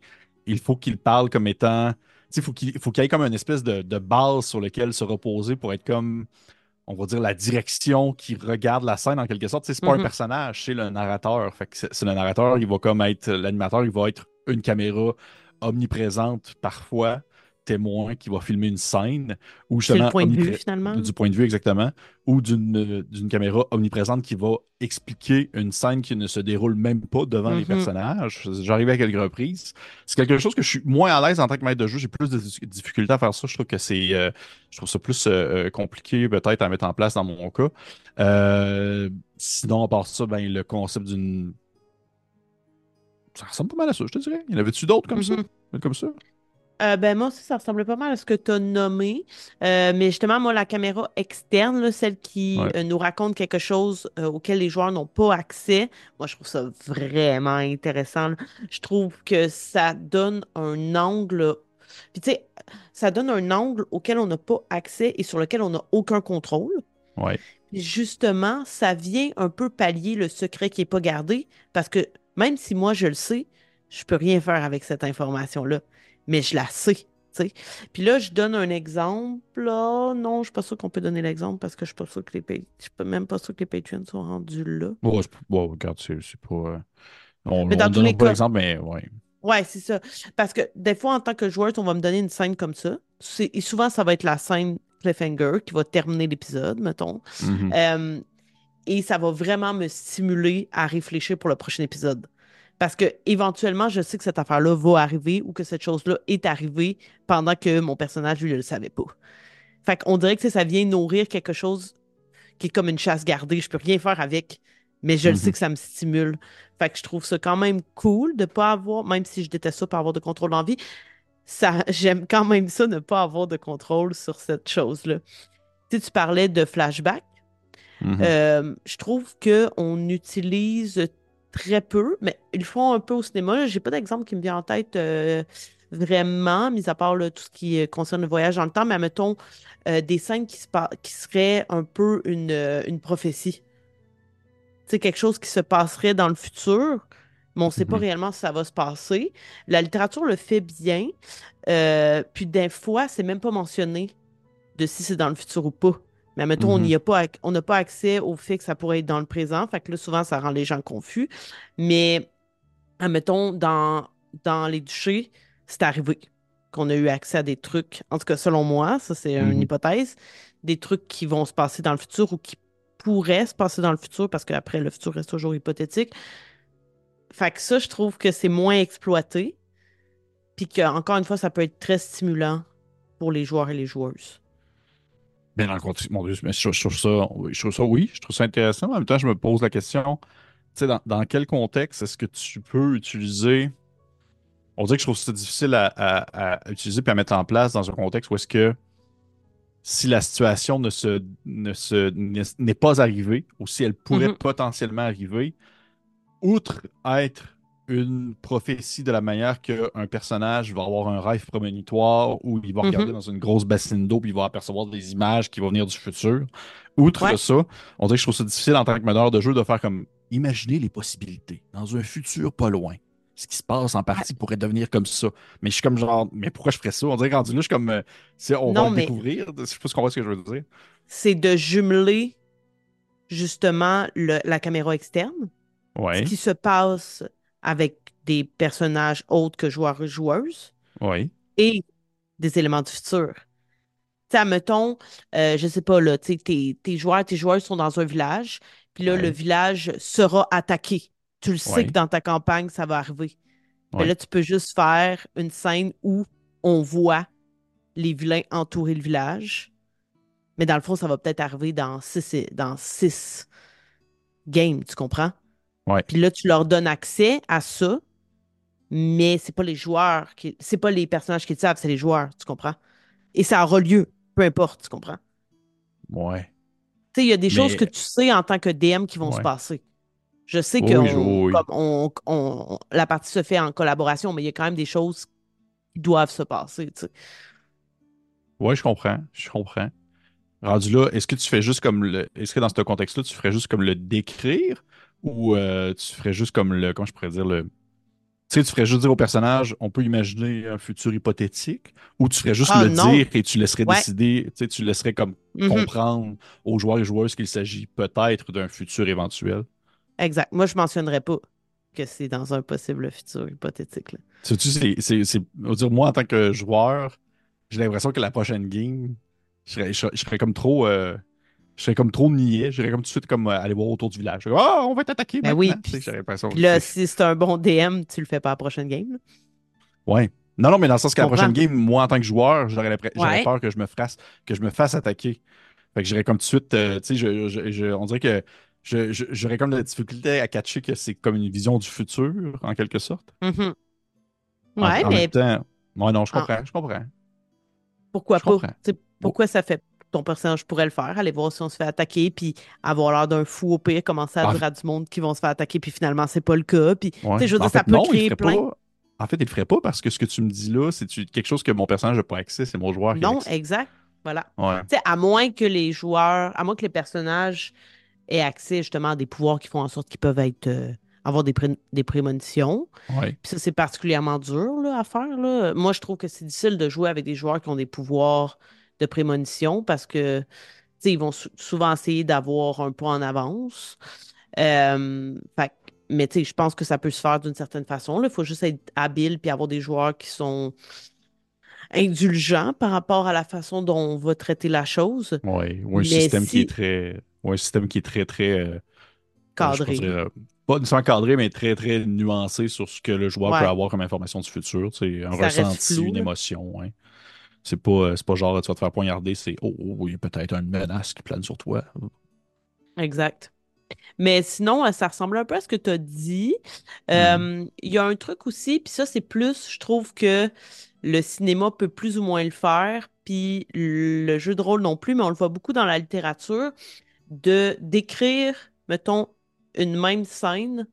il faut qu'il parle comme étant, il faut qu'il faut qu'il y ait comme une espèce de, de base sur laquelle se reposer pour être comme on va dire, la direction qui regarde la scène en quelque sorte. C'est pas un Mhm. personnage, c'est le narrateur. Fait que c'est c'est le narrateur, il va comme être l'animateur, il va être une caméra omniprésente parfois, témoin qui va filmer une scène, ou le justement point de vue, finalement? du point de vue exactement, ou d'une d'une caméra omniprésente qui va expliquer une scène qui ne se déroule même pas devant les Mhm. personnages. J'arrive à quelques reprises. C'est quelque chose que je suis moins à l'aise en tant que maître de jeu. J'ai plus de difficultés à faire ça. Je trouve que c'est, euh, je trouve ça plus euh, euh, compliqué peut-être à mettre en place dans mon cas. Euh, sinon, à part ça, ben, le concept d'une. Ça ressemble pas mal à ça, je te dirais. Il y en avait-tu d'autres comme ça? Mhm. Comme ça? Euh, ben moi aussi, ça ressemble pas mal à ce que tu as nommé. Euh, mais justement, moi, la caméra externe, là, celle qui Ouais. euh, nous raconte quelque chose auquel les joueurs n'ont pas accès, moi, je trouve ça vraiment intéressant. là. Je trouve que ça donne un angle. Puis tu sais, ça donne un angle auquel on n'a pas accès et sur lequel on n'a aucun contrôle. Ouais. Puis justement, ça vient un peu pallier le secret qui n'est pas gardé parce que même si moi je le sais, je peux rien faire avec cette information-là, mais je la sais. Puis là, je donne un exemple. là. Non, je suis pas sûre qu'on peut donner l'exemple parce que je suis pas sûre que les je suis même pas sûre que les Patreons sont rendus là. Bon, je- bon, regarde, c'est pas. euh, On Mais ne dans tous les cas, l'exemple, mais ouais. ouais, c'est ça. Parce que des fois, en tant que joueur, on va me donner une scène comme ça. Et souvent, ça va être la scène cliffhanger qui va terminer l'épisode, mettons. Mhm. Euh, et ça va vraiment me stimuler à réfléchir pour le prochain épisode. Parce que éventuellement, je sais que cette affaire-là va arriver ou que cette chose-là est arrivée pendant que mon personnage, lui, ne le savait pas. Fait qu'on dirait que ça vient nourrir quelque chose qui est comme une chasse gardée. Je peux rien faire avec, mais je le sais Mhm. que ça me stimule. Fait que je trouve ça quand même cool de pas avoir, même si je déteste ça, pas avoir de contrôle en vie, ça, [LAUGHS] j'aime quand même ça, ne pas avoir de contrôle sur cette chose-là. Tu tu parlais de flashback. Mhm. Euh, je trouve qu'on utilise très peu, mais ils le font un peu au cinéma. J'ai pas d'exemple qui me vient en tête euh, vraiment, mis à part là, tout ce qui euh, concerne le voyage dans le temps, mais mettons des scènes qui, se qui seraient un peu une, euh, une prophétie. C'est quelque chose qui se passerait dans le futur, mais on ne sait pas Mhm. réellement si ça va se passer. La littérature le fait bien, euh, puis des fois, c'est même pas mentionné de si c'est dans le futur ou pas. Mais mettons, on Mhm. n'y a pas, ac- on n'a pas accès au fait que ça pourrait être dans le présent. Fait que là, souvent, ça rend les gens confus. Mais, admettons, dans, dans les duchés, c'est arrivé qu'on a eu accès à des trucs, en tout cas, selon moi, ça c'est une Mhm. hypothèse, des trucs qui vont se passer dans le futur ou qui pourraient se passer dans le futur parce qu'après, le futur reste toujours hypothétique. Fait que ça, je trouve que c'est moins exploité. Puis que, encore une fois, ça peut être très stimulant pour les joueurs et les joueuses. Bien dans le contexte, mon Dieu, mais je, je trouve ça, je trouve ça, oui, je trouve ça intéressant. mais En même temps, je me pose la question, tu sais, dans, dans quel contexte est-ce que tu peux utiliser. On dirait que je trouve ça difficile à, à- à utiliser puis à mettre en place dans un contexte où est-ce que si la situation ne se, ne se, n'est pas arrivée ou si elle pourrait Mhm. potentiellement arriver, outre être une prophétie de la manière qu'un personnage va avoir un rêve prémonitoire où il va regarder Mhm. dans une grosse bassine d'eau puis il va apercevoir des images qui vont venir du futur. Outre Ouais. ça, on dirait que je trouve ça difficile en tant que meneur de jeu de faire comme imaginer les possibilités dans un futur pas loin. Ce qui se passe en partie pourrait devenir comme ça. Mais je suis comme genre, mais pourquoi je ferais ça? On dirait que rendu là, je suis comme, euh, on va le découvrir. Je sais pas ce qu'on voit ce que je veux dire. c'est de jumeler justement le- la caméra externe, ce Ouais, qui se passe avec des personnages autres que joueurs et joueuses ouais, et des éléments du futur. Tu sais, admettons, euh, je sais pas, là, tu tes, tes joueurs, tes joueurs sont dans un village, puis là, le village sera attaqué. Tu le sais ouais, que dans ta campagne, ça va arriver. Mais là, tu peux juste faire une scène où on voit les vilains entourer le village. Mais dans le fond, ça va peut-être arriver dans six, dans six games, tu comprends? Ouais. Puis là, tu leur donnes accès à ça, mais c'est pas les joueurs qui. C'est pas les personnages qui le savent, c'est les joueurs, tu comprends? Et ça aura lieu, peu importe, tu comprends? ouais. Tu sais, il y a des choses que tu sais en tant que DM qui vont se passer. Je sais que Oui, oui, on, oui. comme on, on- la partie se fait en collaboration, mais il y a quand même des choses qui doivent se passer, tu sais. Ouais, je comprends. Je comprends. Rendu là, est-ce que tu fais juste comme le. Est-ce que dans ce contexte-là, tu ferais juste comme le décrire ou euh, tu ferais juste comme le. Comment je pourrais dire le. Tu sais, tu ferais juste dire au personnage, on peut imaginer un futur hypothétique, ou tu ferais juste Ah le non, dire et tu laisserais ouais. décider, tu sais, tu laisserais comme mhm, comprendre aux joueurs et joueuses qu'il s'agit peut-être d'un futur éventuel? Exact. Moi, je mentionnerais pas que c'est dans un possible futur hypothétique, là. Sais-tu, c'est, dire, moi, en tant que joueur, j'ai l'impression que la prochaine game, je serais, je serais- je serais comme trop. euh, je serais comme trop niais. J'irais comme tout de suite comme euh, aller voir autour du village. Ah, on va t'attaquer Ben oui, puis que là, si c'est un bon DM, tu le fais pas à la prochaine game, là. Ouais. Non, non, mais dans le sens que la prochaine game, moi, en tant que joueur, j'aurais Ouais. peur que je me fasse, que je me fasse attaquer. Fait que j'irais comme tout de suite, euh, tu sais, je, je- je- on dirait que j'aurais comme de la difficulté à catcher que c'est comme une vision du futur, en quelque sorte. Mhm. En, Ouais, en même mais temps, ouais, non, je en- comprends, je comprends. pourquoi Je pas? comprends. Pourquoi ça fait ton personnage pourrait le faire, aller voir si on se fait attaquer, puis avoir l'air d'un fou au pire, commencer à en dire à du monde qui vont se faire attaquer, puis finalement, c'est pas le cas. Puis, tu Ouais. sais, je veux dire, ça fait, peut non, créer plein. pas. En fait, il le ferait pas parce que ce que tu me dis là, c'est tu- quelque chose que mon personnage n'a pas accès, c'est mon joueur qui a Non, exact. Voilà. Ouais, Tu sais, à moins que les joueurs, à moins que les personnages aient accès justement à des pouvoirs qui font en sorte qu'ils peuvent être, euh, avoir des, pré- des prémonitions. ouais, Puis ça, c'est particulièrement dur là, à faire. Là. Moi, je trouve que c'est difficile de jouer avec des joueurs qui ont des pouvoirs de prémonition parce que, ils vont sou- souvent essayer d'avoir un pas en avance. Euh, fait mais je pense que ça peut se faire d'une certaine façon. Il faut juste être habile puis avoir des joueurs qui sont indulgents par rapport à la façon dont on va traiter la chose. ouais. Ou un Mais système qui est très. Ou un système qui est très, très. euh, je cadré, dire. euh, pas nécessairement cadré, mais très, très nuancé sur ce que le joueur peut avoir comme information du futur. Tu sais, un ça ressenti, flou, une émotion. ouais. C'est pas, euh, pas genre tu vas te faire poignarder, c'est oh, oh, oui, peut-être une menace qui plane sur toi. Exact. Mais sinon, euh, ça ressemble un peu à ce que tu as dit. Mhm. Euh, Il y a un truc aussi, puis ça, c'est plus, je trouve que le cinéma peut plus ou moins le faire, puis le jeu de rôle non plus, mais on le voit beaucoup dans la littérature, de d'écrire, mettons, une même scène,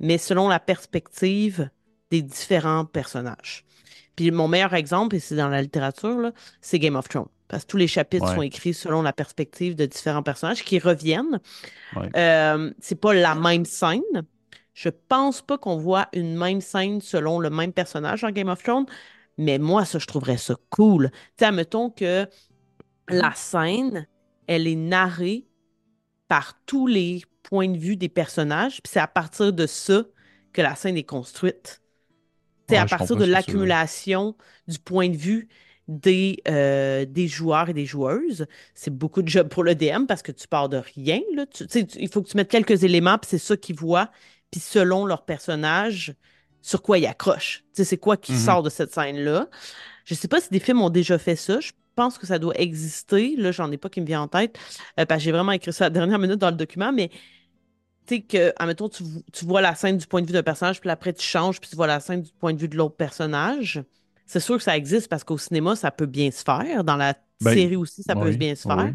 mais selon la perspective des différents personnages. Puis mon meilleur exemple, et c'est dans la littérature, c'est Game of Thrones. Parce que tous les chapitres sont écrits selon la perspective de différents personnages qui reviennent. ouais. Euh, c'est pas la même scène. Je pense pas qu'on voit une même scène selon le même personnage dans Game of Thrones, mais moi, ça, je trouverais ça cool. Tu sais, admettons que la scène, elle est narrée par tous les points de vue des personnages, puis c'est à partir de ça que la scène est construite. C'est à partir de l'accumulation du point de vue des, euh, des joueurs et des joueuses. C'est beaucoup de job pour le DM parce que tu pars de rien. Là. Tu- tu sais, tu- il faut que tu mettes quelques éléments, puis c'est ça qu'ils voient. Puis selon leur personnage, sur quoi ils accrochent. C'est quoi qui Mhm. sort de cette scène-là. Je sais pas si des films ont déjà fait ça. Je pense que ça doit exister. Là, j'en ai pas qui me vient en tête. euh, parce que j'ai vraiment écrit ça à la dernière minute dans le document, mais sais que, admettons, tu, tu vois la scène du point de vue d'un personnage, puis après tu changes, puis tu vois la scène du point de vue de l'autre personnage. C'est sûr que ça existe parce qu'au cinéma, ça peut bien se faire. Dans la Ben, série aussi, ça peut bien se oui. faire.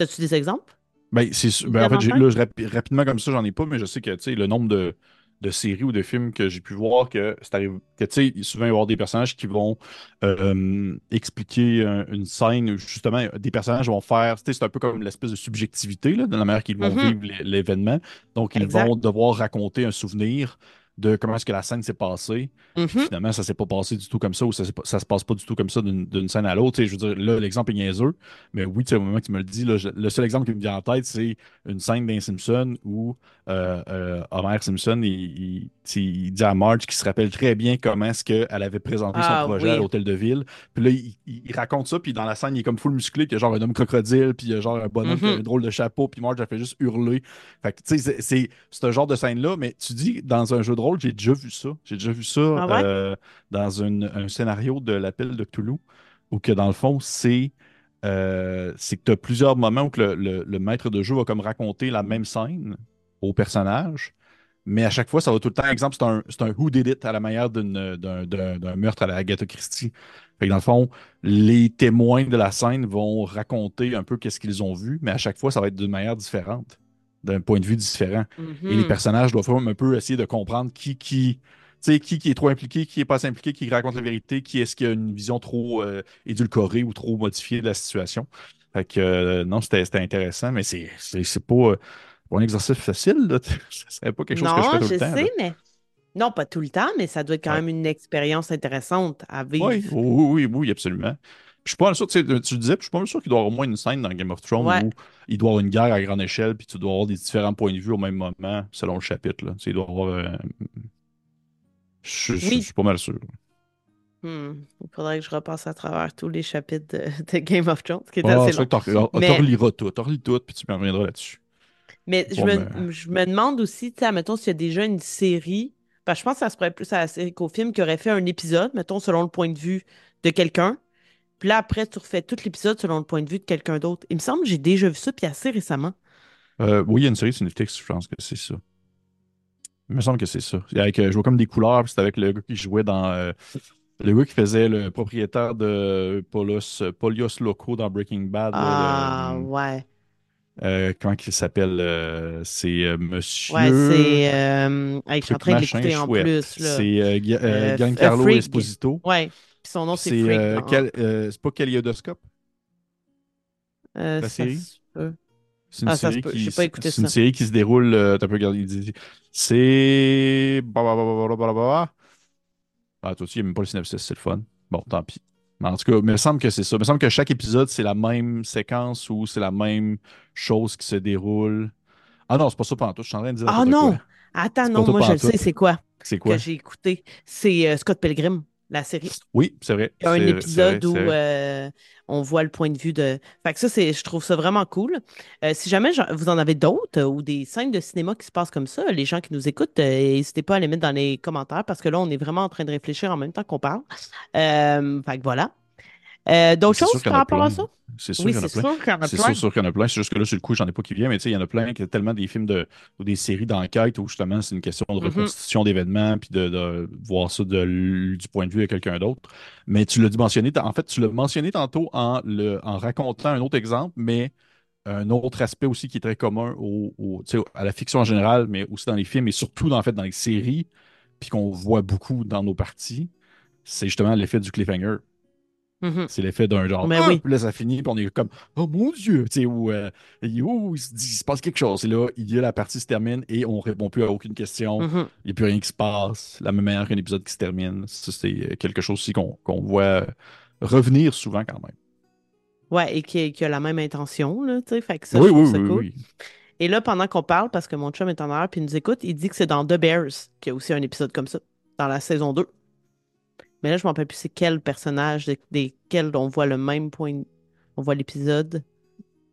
As-tu des exemples? Ben, c'est, ben, en fait, là, je rapi- rapidement comme ça, j'en ai pas, mais je sais que tu sais, le nombre de, de séries ou de films que j'ai pu voir, que c'est arrivé, que tu sais, souvent il va y avoir des personnages qui vont euh, expliquer un- une scène, où, justement, des personnages vont faire, tu sais, c'est un peu comme l'espèce de subjectivité, là, de la manière qu'ils vont Mhm, vivre l'é- l'événement. Donc, ils exact. vont devoir raconter un souvenir de comment est-ce que la scène s'est passée. Mhm. finalement, ça s'est pas passé du tout comme ça, ou ça, ça se passe pas du tout comme ça d'une scène à l'autre. Je veux dire, là, l'exemple est niaiseux, mais oui, tu sais, au moment que tu me le dis, là, je- le seul exemple qui me vient en tête, c'est une scène d'un Simpson où euh, euh, Homer Simpson, il, dit à Marge qu'il se rappelle très bien comment est-ce qu'elle avait présenté son Ah projet à l'hôtel de ville. Puis là, il, raconte ça, puis dans la scène, il est comme full musclé, puis il y a genre un homme crocodile, puis il y a genre un bonhomme qui a un Mhm. drôle de chapeau, puis Marge, elle fait juste hurler. Fait que, tu sais, c'est c'est ce genre de scène-là, mais tu dis, dans un jeu de rôle, j'ai déjà vu ça. J'ai déjà vu ça Ah ouais? euh, dans une- un scénario de l'appel de Cthulhu, où que dans le fond, c'est euh, que tu as plusieurs moments où que le, le- le maître de jeu va comme raconter la même scène au personnage, mais à chaque fois, ça va tout le temps. Exemple, c'est un, un who did it à la manière d'un meurtre à la Agatha Christie. Fait que dans le fond, les témoins de la scène vont raconter un peu qu'est-ce qu'ils ont vu, mais à chaque fois, ça va être d'une manière différente, d'un point de vue différent. Et les Mhm. personnages doivent un peu essayer de comprendre qui, qui, qui, qui est trop impliqué, qui est pas assez impliqué, qui raconte la vérité, qui est-ce qui a une vision trop euh, édulcorée ou trop modifiée de la situation. Fait que euh, non, c'était intéressant, mais c'est pas, euh, pas un exercice facile, là. [LAUGHS] Ce serait pas quelque chose que je fais Non, tout je le temps, là. sais, mais non, pas tout le temps, mais ça doit être quand Ouais. même une expérience intéressante à Oui, vivre. oui, oui, oui, absolument. Je suis pas mal sûr, tu sais, tu disais, puis je suis pas mal sûr qu'il doit y avoir au moins une scène dans Game of Thrones Ouais. où il doit y avoir une guerre à grande échelle, puis tu dois avoir des différents points de vue au même moment, selon le chapitre, là. Tu sais, il doit y avoir. euh, je, je- je Oui. suis pas mal sûr. Hmm. Il faudrait que je repasse à travers tous les chapitres de, [LAUGHS] de Game of Thrones, qui est Ah, assez long. t'en Mais, reliras tout, t'en relis tout, puis tu me reviendras là-dessus. mais je me, ben, je me demande aussi, tu sais, mettons, s'il y a déjà une série, parce que je pense que ça se pourrait plus à la série qu'au film, qui aurait fait un épisode, mettons, selon le point de vue de quelqu'un. Puis là, après, tu refais tout l'épisode selon le point de vue de quelqu'un d'autre. Il me semble que j'ai déjà vu ça, puis assez récemment. euh, oui, il y a une série sur Netflix, je pense que c'est ça. Il me semble que c'est ça. Avec, euh, je vois comme des couleurs, puis c'était avec le gars qui jouait dans. euh, le gars qui faisait le propriétaire de Polos, Polios Loco dans Breaking Bad. Ah, ouais. euh, comment il s'appelle euh, C'est euh, Ouais, Monsieur. c'est. euh, hey, je suis en train de l'écouter en plus. C'est Giancarlo. Esposito. Ouais. Puis son nom, c'est C'est euh, quel- euh, c'est pas Kaleidoscope, euh, la série? C'est une Ah, série qui, une série qui se déroule. euh, t'as peu regardé. C'est. bah, bah, bah, bah, bah, bah, bah, bah. Ah, toi aussi, il n'y a même pas le synopsis, c'est le fun. Bon, tant pis. Mais en tout cas, il me semble que c'est ça. Il me semble que chaque épisode, c'est la même séquence ou c'est la même chose qui se déroule. Ah non, c'est pas ça pendant tout. Je suis en train de dire Ah quoi. non! Attends, non, moi, je le sais, c'est quoi? C'est que quoi? j'ai écouté. C'est euh, Scott Pilgrim, la série. Oui, c'est vrai. Il y a un vrai, épisode où euh, on voit le point de vue de. Fait que ça, c'est, je trouve ça vraiment cool. Euh, si jamais vous en avez d'autres ou des scènes de cinéma qui se passent comme ça, les gens qui nous écoutent, euh, n'hésitez pas à les mettre dans les commentaires parce que là, on est vraiment en train de réfléchir en même temps qu'on parle. Fait que voilà. Euh, d'autres C'est choses par rapport à ça? C'est sûr Oui, qu'il y en c'est a plein. sûr qu'il y en a C'est plein. sûr, sûr qu'il y en a plein. C'est juste que là, sur le coup, j'en ai pas qui vient, mais tu sais, il y en a plein. Il y a tellement des films de, ou des séries d'enquête où justement c'est une question de Mhm. reconstitution d'événements puis de, de voir ça de du point de vue de quelqu'un d'autre. Mais tu l'as mentionné, en fait, tu l'as mentionné tantôt en, le, en racontant un autre exemple, mais un autre aspect aussi qui est très commun au, à la fiction en général, mais aussi dans les films et surtout en fait, dans les séries, puis qu'on voit beaucoup dans nos parties, c'est justement l'effet du cliffhanger. Mhm. C'est l'effet d'un genre, Mais ah! oui. Puis là, ça finit, puis on est comme, oh mon Dieu, tu sais, où euh, oh, il se dit, il se passe quelque chose. Et là, il y a la partie se termine et on répond plus à aucune question. Mhm. Il n'y a plus rien qui se passe. La même manière qu'un épisode qui se termine. C'est quelque chose aussi qu'on voit revenir souvent quand même. Ouais, et qui, qui a la même intention, là, tu sais. Fait que ça, oui, je oui, ça oui. Et là, pendant qu'on parle, parce que mon chum est en heure puis il nous écoute, il dit que c'est dans The Bears qu'il y a aussi un épisode comme ça, dans la saison 2. Mais là, je m'en rappelle plus c'est quel personnage de- desquels on voit le même point. On voit l'épisode.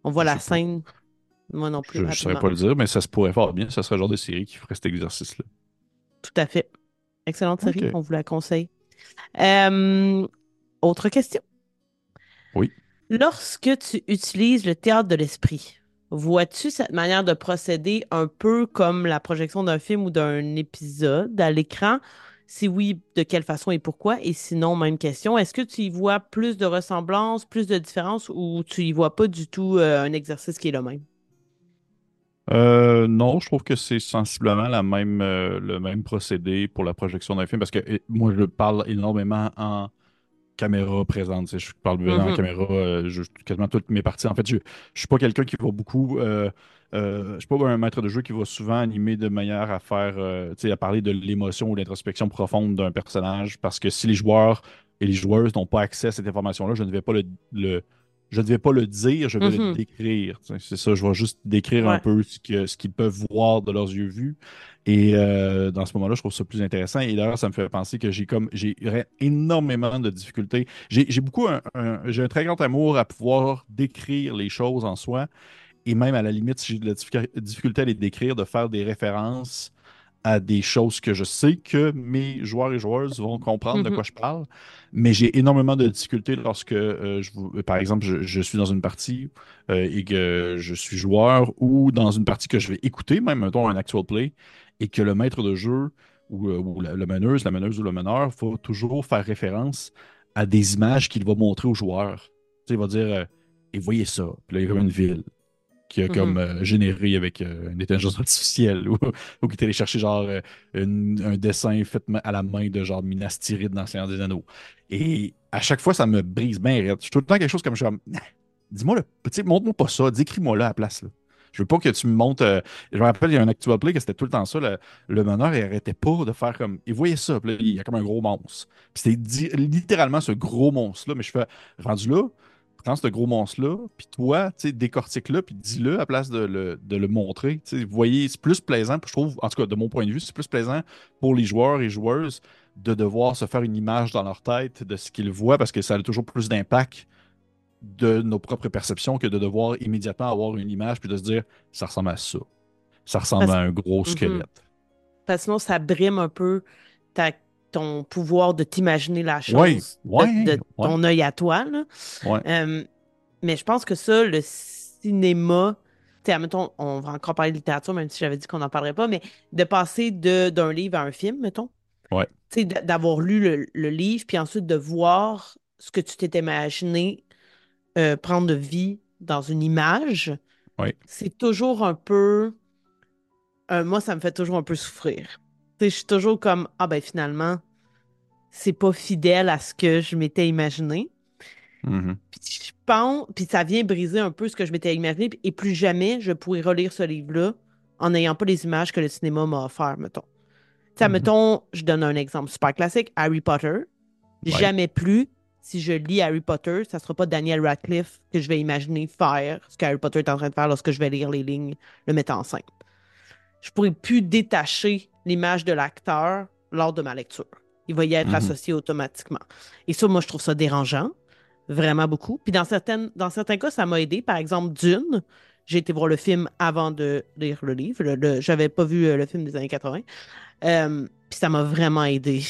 On voit Je la pas. scène. Moi non plus, Je ne saurais pas le dire, mais ça se pourrait fort bien. Ça serait le genre de série qui ferait cet exercice-là. Tout à fait. Excellente série, on vous la conseille. Euh, autre question. Oui. Lorsque tu utilises le théâtre de l'esprit, vois-tu cette manière de procéder un peu comme la projection d'un film ou d'un épisode à l'écran? Si oui, de quelle façon et pourquoi? Et sinon, même question, est-ce que tu y vois plus de ressemblances, plus de différences ou tu y vois pas du tout euh, un exercice qui est le même? Euh, non, je trouve que c'est sensiblement la même, euh, le même procédé pour la projection d'un film parce que moi, je parle énormément en caméra présente. tu sais, Je parle vraiment en Mhm, caméra, euh, je- quasiment toutes mes parties. En fait, je, je suis pas quelqu'un qui va beaucoup. Euh, euh, je suis pas un maître de jeu qui va souvent animer de manière à faire, euh, tu sais, à parler de l'émotion ou de l'introspection profonde d'un personnage parce que si les joueurs et les joueuses n'ont pas accès à cette information-là, je ne vais pas le, le- je ne vais pas le dire, je vais le mhm. décrire. C'est ça, je vais juste décrire un peu ce que, ce qu'ils peuvent voir de leurs yeux vus. Et euh, dans ce moment-là, je trouve ça plus intéressant. Et d'ailleurs, ça me fait penser que j'ai comme j'ai énormément de difficultés. J'ai beaucoup un, un- j'ai un très grand amour à pouvoir décrire les choses en soi. Et même à la limite, si j'ai de la difficu- difficulté à les décrire, de faire des références à des choses que je sais que mes joueurs et joueuses vont comprendre de Mhm, quoi je parle. Mais j'ai énormément de difficultés lorsque, euh, je par exemple, je, je suis dans une partie euh, et que je suis joueur ou dans une partie que je vais écouter, même mettons un actual play, et que le maître de jeu ou, euh, ou la, la meneuse, la meneuse ou le meneur faut toujours faire référence à des images qu'il va montrer aux joueurs. Il va dire, euh, et voyez ça, puis là, il y a comme une ville qui a comme mhm. euh, généré avec euh, une intelligence artificielle ou, [LAUGHS] ou qui est allé chercher genre une- un dessin fait à la main de genre Minas Tirith dans Seigneur des Anneaux. Et à chaque fois, ça me brise bien. Je suis tout le temps quelque chose comme je suis comme, Nah, dis-moi montre-moi pas ça, décris-moi là à la place là. Je veux pas que tu me montres. euh, je me rappelle, il y a un actual play que c'était tout le temps ça. Le, le meneur, il arrêtait pas de faire comme. Et voyez ça, il y a comme un gros monstre. Puis c'était littéralement ce gros monstre-là. Mais je fais, rendu là, prends ce gros monstre-là, puis toi, tu sais, décortique-le, puis dis-le à place de le, montrer. Vous voyez, c'est plus plaisant, je trouve, en tout cas, de mon point de vue, c'est plus plaisant pour les joueurs et joueuses de devoir se faire une image dans leur tête de ce qu'ils voient, parce que ça a toujours plus d'impact de nos propres perceptions que de devoir immédiatement avoir une image, puis de se dire, ça ressemble à ça. Ça ressemble Parce, à un gros mhm. squelette. Parce que sinon, ça brime un peu ta- ton pouvoir de t'imaginer la chose de, ouais, de ton œil à toi, là. ouais. Euh, mais je pense que ça, le cinéma, tu sais, admettons, on va encore parler de littérature, même si j'avais dit qu'on n'en parlerait pas, mais de passer de, d'un livre à un film, mettons, Ouais, tu sais, d- d'avoir lu le, le livre, puis ensuite de voir ce que tu t'étais imaginé euh, prendre vie dans une image, c'est toujours un peu, euh, moi, ça me fait toujours un peu souffrir. Je suis toujours comme, ah ben finalement, c'est pas fidèle à ce que je m'étais imaginé. Mhm, Puis je pense, puis ça vient briser un peu ce que je m'étais imaginé, et plus jamais je pourrais relire ce livre-là en n'ayant pas les images que le cinéma m'a offert, mettons. Sais, mhm. mettons, je donne un exemple super classique, Harry Potter. Ouais, Jamais plus, si je lis Harry Potter, ça sera pas Daniel Radcliffe que je vais imaginer faire ce que Harry Potter est en train de faire lorsque je vais lire les lignes, le mettre en scène. Je pourrais plus détacher l'image de l'acteur lors de ma lecture. Il va y être mhm, associé automatiquement. Et ça, moi, je trouve ça dérangeant, vraiment beaucoup. Puis dans, certaines, dans certains cas, ça m'a aidé. Par exemple, Dune, j'ai été voir le film avant de lire le livre. Le, le- j'avais pas vu euh, le film des années 80. Euh, puis ça m'a vraiment aidé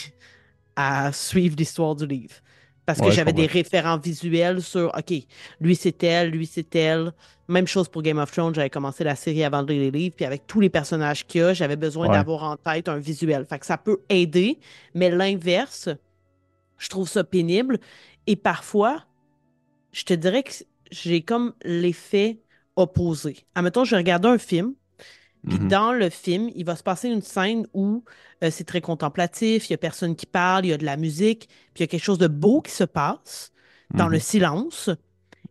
à suivre l'histoire du livre. Parce que Ouais, j'avais des référents visuels sur, OK, lui c'est elle, lui c'est elle. Même chose pour Game of Thrones, j'avais commencé la série avant de lire les livres, puis avec tous les personnages qu'il y a, j'avais besoin Ouais. d'avoir en tête un visuel. Fait que ça peut aider, mais l'inverse, je trouve ça pénible. Et parfois, je te dirais que j'ai comme l'effet opposé. Admettons, je regardais un film, puis Mhm, dans le film, il va se passer une scène où euh, c'est très contemplatif, il y a personne qui parle, il y a de la musique, puis il y a quelque chose de beau qui se passe dans le mhm, silence.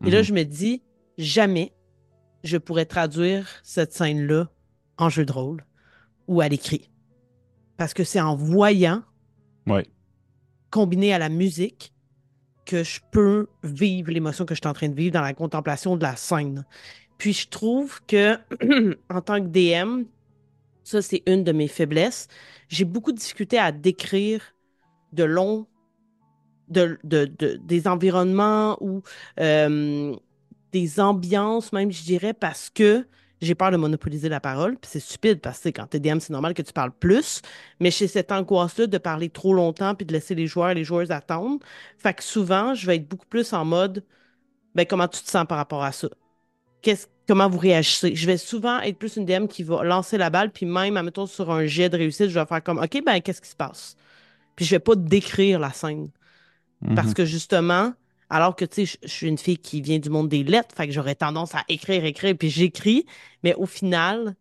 Et là, mhm. je me dis, jamais je pourrais traduire cette scène-là en jeu de rôle ou à l'écrit. Parce que c'est en voyant, Ouais. combiné à la musique, que je peux vivre l'émotion que je suis en train de vivre dans la contemplation de la scène. Puis je trouve que, [CLEARS THROAT] en tant que DM, Ça, c'est une de mes faiblesses. J'ai beaucoup de difficulté à décrire de longs, de, de- de- des environnements ou euh, des ambiances, même, je dirais, parce que j'ai peur de monopoliser la parole. Puis c'est stupide parce que quand t'es DM, c'est normal que tu parles plus. Mais j'ai cette angoisse-là de parler trop longtemps puis de laisser les joueurs et les joueuses attendre. Fait que souvent, je vais être beaucoup plus en mode, ben, comment tu te sens par rapport à ça? Qu'est-ce, comment vous réagissez? Je vais souvent être plus une DM qui va lancer la balle, puis même, admettons, sur un jet de réussite, je vais faire comme, OK, ben, qu'est-ce qui se passe? Puis je vais pas décrire la scène. Parce Mhm. que justement, Alors que, tu sais, je je suis une fille qui vient du monde des lettres, fait que j'aurais tendance à écrire, écrire, puis j'écris, mais au final,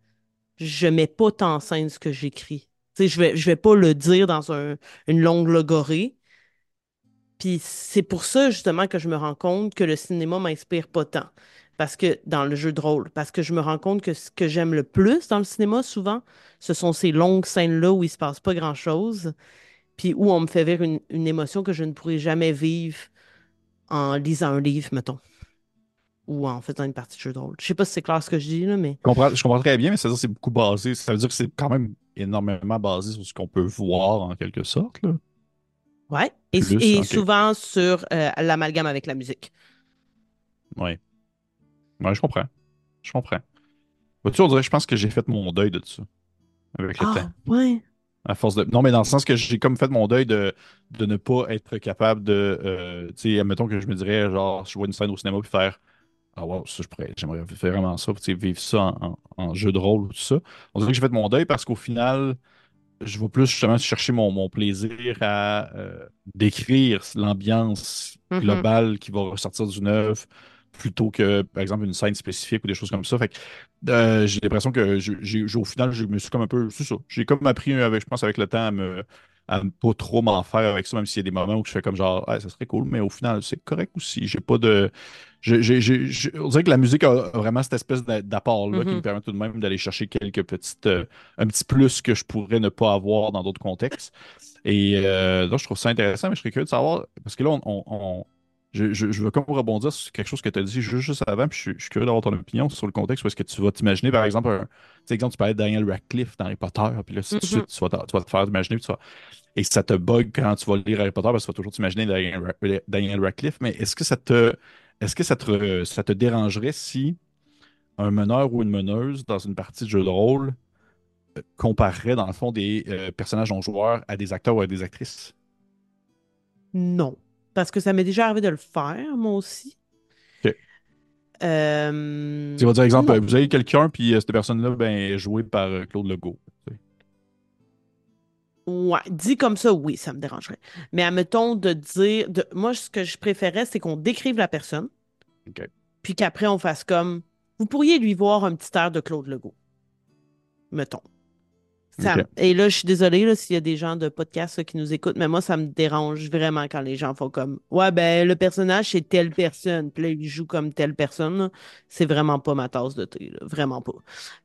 je mets pas tant en scène ce que j'écris. Tu sais, je vais, je vais pas le dire dans un- une longue logorée. Puis c'est pour ça, justement, que je me rends compte que le cinéma m'inspire pas tant. Parce que, dans le jeu de rôle, parce que je me rends compte que ce que j'aime le plus dans le cinéma, souvent, ce sont ces longues scènes-là où il se passe pas grand-chose, puis où on me fait vivre une, une émotion que je ne pourrais jamais vivre en lisant un livre, mettons, ou en faisant une partie de jeu de rôle. Je sais pas si c'est clair ce que je dis, là, mais... Je comprends, je comprends très bien, mais ça veut dire que c'est beaucoup basé. Ça veut dire que c'est quand même énormément basé sur ce qu'on peut voir en quelque sorte, là. Ouais. Et, Plus, et ok. souvent sur euh, l'amalgame avec la musique. Ouais. Ouais, je comprends. Je comprends. Vois-tu, on dirait, je pense que j'ai fait mon deuil de ça avec le temps. Ah, ouais. À force de. Non, mais dans le sens que j'ai comme fait mon deuil de, de ne pas être capable de. euh, tu sais, admettons que je me dirais, genre, je vois une scène au cinéma puis faire. Ah, wow, ça, je pourrais. J'aimerais faire vraiment ça, tu sais, vivre ça en, en- en jeu de rôle ou tout ça. On dirait que j'ai fait mon deuil parce qu'au final, je vais plus justement chercher mon, mon plaisir à euh, décrire l'ambiance Mhm. globale qui va ressortir d'une œuvre plutôt que, par exemple, une scène spécifique ou des choses comme ça. Fait que euh, j'ai l'impression que au final, je me suis comme un peu. C'est ça. J'ai comme appris, avec, je pense, avec le temps, à me, à ne pas trop m'en faire avec ça, même s'il y a des moments où je fais comme genre, ah, ça serait cool, mais au final, c'est correct aussi. J'ai pas de. on dirait que la musique a vraiment cette espèce d'a- d'apport-là qui me Mhm. permet tout de même d'aller chercher quelques petites. euh, un petit plus que je pourrais ne pas avoir dans d'autres contextes. Et euh, donc, je trouve ça intéressant, mais je serais curieux de savoir, parce que là, on- je, je, je veux comme rebondir sur quelque chose que tu as dit juste, juste avant, puis je, suis je suis curieux d'avoir ton opinion sur le contexte où est-ce que tu vas t'imaginer, par exemple, un, tu sais, exemple, tu parlais de Daniel Radcliffe dans Harry Potter, puis là, tout de Mhm. suite, tu vas, te- tu vas te faire imaginer, puis tu vas- et ça te bug quand tu vas lire Harry Potter, parce que tu vas toujours t'imaginer Daniel, Ra- Daniel Radcliffe, mais est-ce que ça te, est-ce que ça te, ça te dérangerait si un meneur ou une meneuse dans une partie de jeu de rôle euh, comparerait, dans le fond, des euh, personnages non joueurs à des acteurs ou à des actrices? Non. Parce que ça m'est déjà arrivé de le faire, moi aussi. Ok. Euh, Tu vas dire, exemple, non. vous avez quelqu'un, puis euh, cette personne-là ben, est jouée par euh, Claude Legault. Ouais, dit comme ça, oui, ça me dérangerait. Mais admettons de dire, de, moi, ce que je préférais, c'est qu'on décrive la personne, OK. puis qu'après, on fasse comme, vous pourriez lui voir un petit air de Claude Legault. Mettons. Ça-. Et là, je suis désolée s'il y a des gens de podcast là, qui nous écoutent, mais moi, ça me dérange vraiment quand les gens font comme Ouais, ben, le personnage, c'est telle personne. Puis là, il joue comme telle personne. C'est vraiment pas ma tasse de thé. là. Vraiment pas.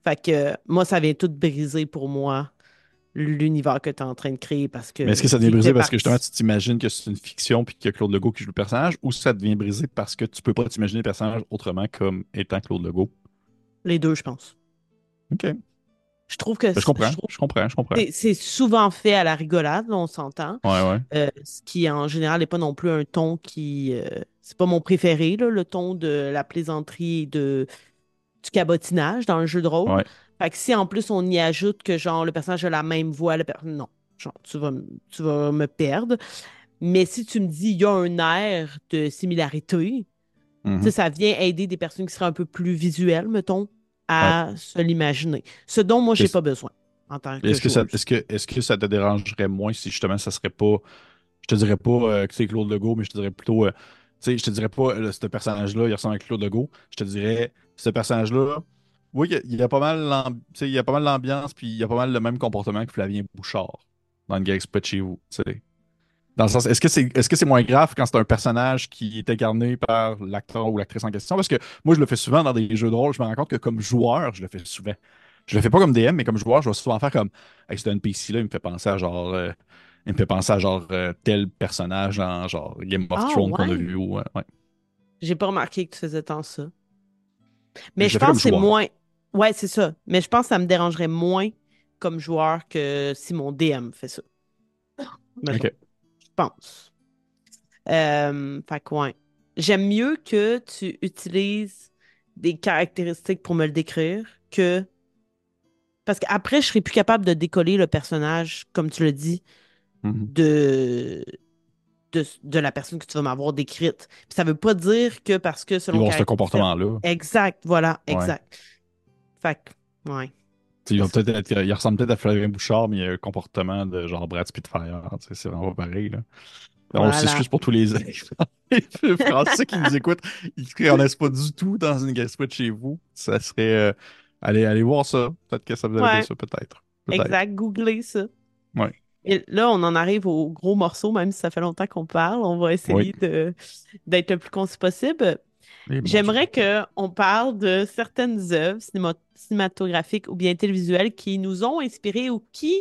Fait que moi, ça vient tout briser pour moi l'univers que tu es en train de créer parce que. Mais est-ce que ça devient brisé parce que justement tu t'imagines que c'est une fiction puis qu'il y a Claude Legault qui joue le personnage ou ça devient brisé parce que tu peux pas t'imaginer le personnage autrement comme étant Claude Legault? Les deux, je pense. OK. Je trouve que Ben, je comprends, je trouve je comprends, je comprends. c'est souvent fait à la rigolade, on s'entend. Ouais, ouais. Euh, ce qui en général n'est pas non plus un ton qui euh, c'est pas mon préféré là, le ton de la plaisanterie et de du cabotinage dans le jeu de rôle. Ouais. Fait que si en plus on y ajoute que genre le personnage a la même voix, le per- non, genre tu vas tu vas me perdre. Mais si tu me dis il y a un air de similarité, Mhm. sais, ça vient aider des personnes qui seraient un peu plus visuelles, mettons, à se l'imaginer. Ce dont moi j'ai pas besoin en tant que Est-ce que, ça, est-ce, que, est-ce que ça te dérangerait moins si justement ça serait pas. Je te dirais pas euh, que c'est Claude Legault, mais je te dirais plutôt. euh, tu sais, je te dirais pas euh, ce personnage-là, il ressemble à Claude Legault. Je te dirais ce personnage-là. Oui, il y a- pas mal il y a pas mal l'ambiance, puis il y a pas mal le même comportement que Flavien Bouchard dans le de chez vous. tu sais. Dans le sens, est-ce que c'est est-ce que c'est moins grave quand c'est un personnage qui est incarné par l'acteur ou l'actrice en question? Parce que moi, je le fais souvent dans des jeux de rôle. Je me rends compte que comme joueur, je le fais souvent. Je le fais pas comme DM, mais comme joueur, je vais souvent faire comme Hey, ce NPC-là, il me fait penser à genre. euh, il me fait penser à genre euh, tel personnage dans genre Game of Ah, Thrones qu'on a ouais? vu. ou, euh, ouais. J'ai pas remarqué que tu faisais tant ça. Mais Mais je pense que c'est moins. Ouais, c'est ça. Mais je pense que ça me dérangerait moins comme joueur que si mon DM fait ça. Ok. Pense. Euh, fait que ouais. J'aime mieux que tu utilises des caractéristiques pour me le décrire que. Parce qu'après, je serais plus capable de décoller le personnage, comme tu le dis, Mhm. de, de, de la personne que tu vas m'avoir décrite. Puis ça veut pas dire que parce que Ils selon vont ce comportement-là. Exact, voilà, Ouais. exact. Fait que, ouais. Sais, Ils, vont peut-être à Flavien Bouchard, mais il y a un comportement de genre Brad Spitfire. C'est vraiment pas pareil. Là. On s'excuse pour tous les, les [LAUGHS] Français qui nous écoutent. Ils ne connaissent pas du tout dans une gastro de chez vous. Ça serait. euh, allez, allez voir ça. Peut-être que ça vous aider, Ouais, ça, peut-être. Exact. Googlez ça. Ouais. Et là, on en arrive au gros morceau, même si ça fait longtemps qu'on parle. On va Oui. essayer de d'être le plus concis possible. J'aimerais qu'on parle de certaines œuvres cinéma- cinématographiques ou bien télévisuelles qui nous ont inspirés ou qui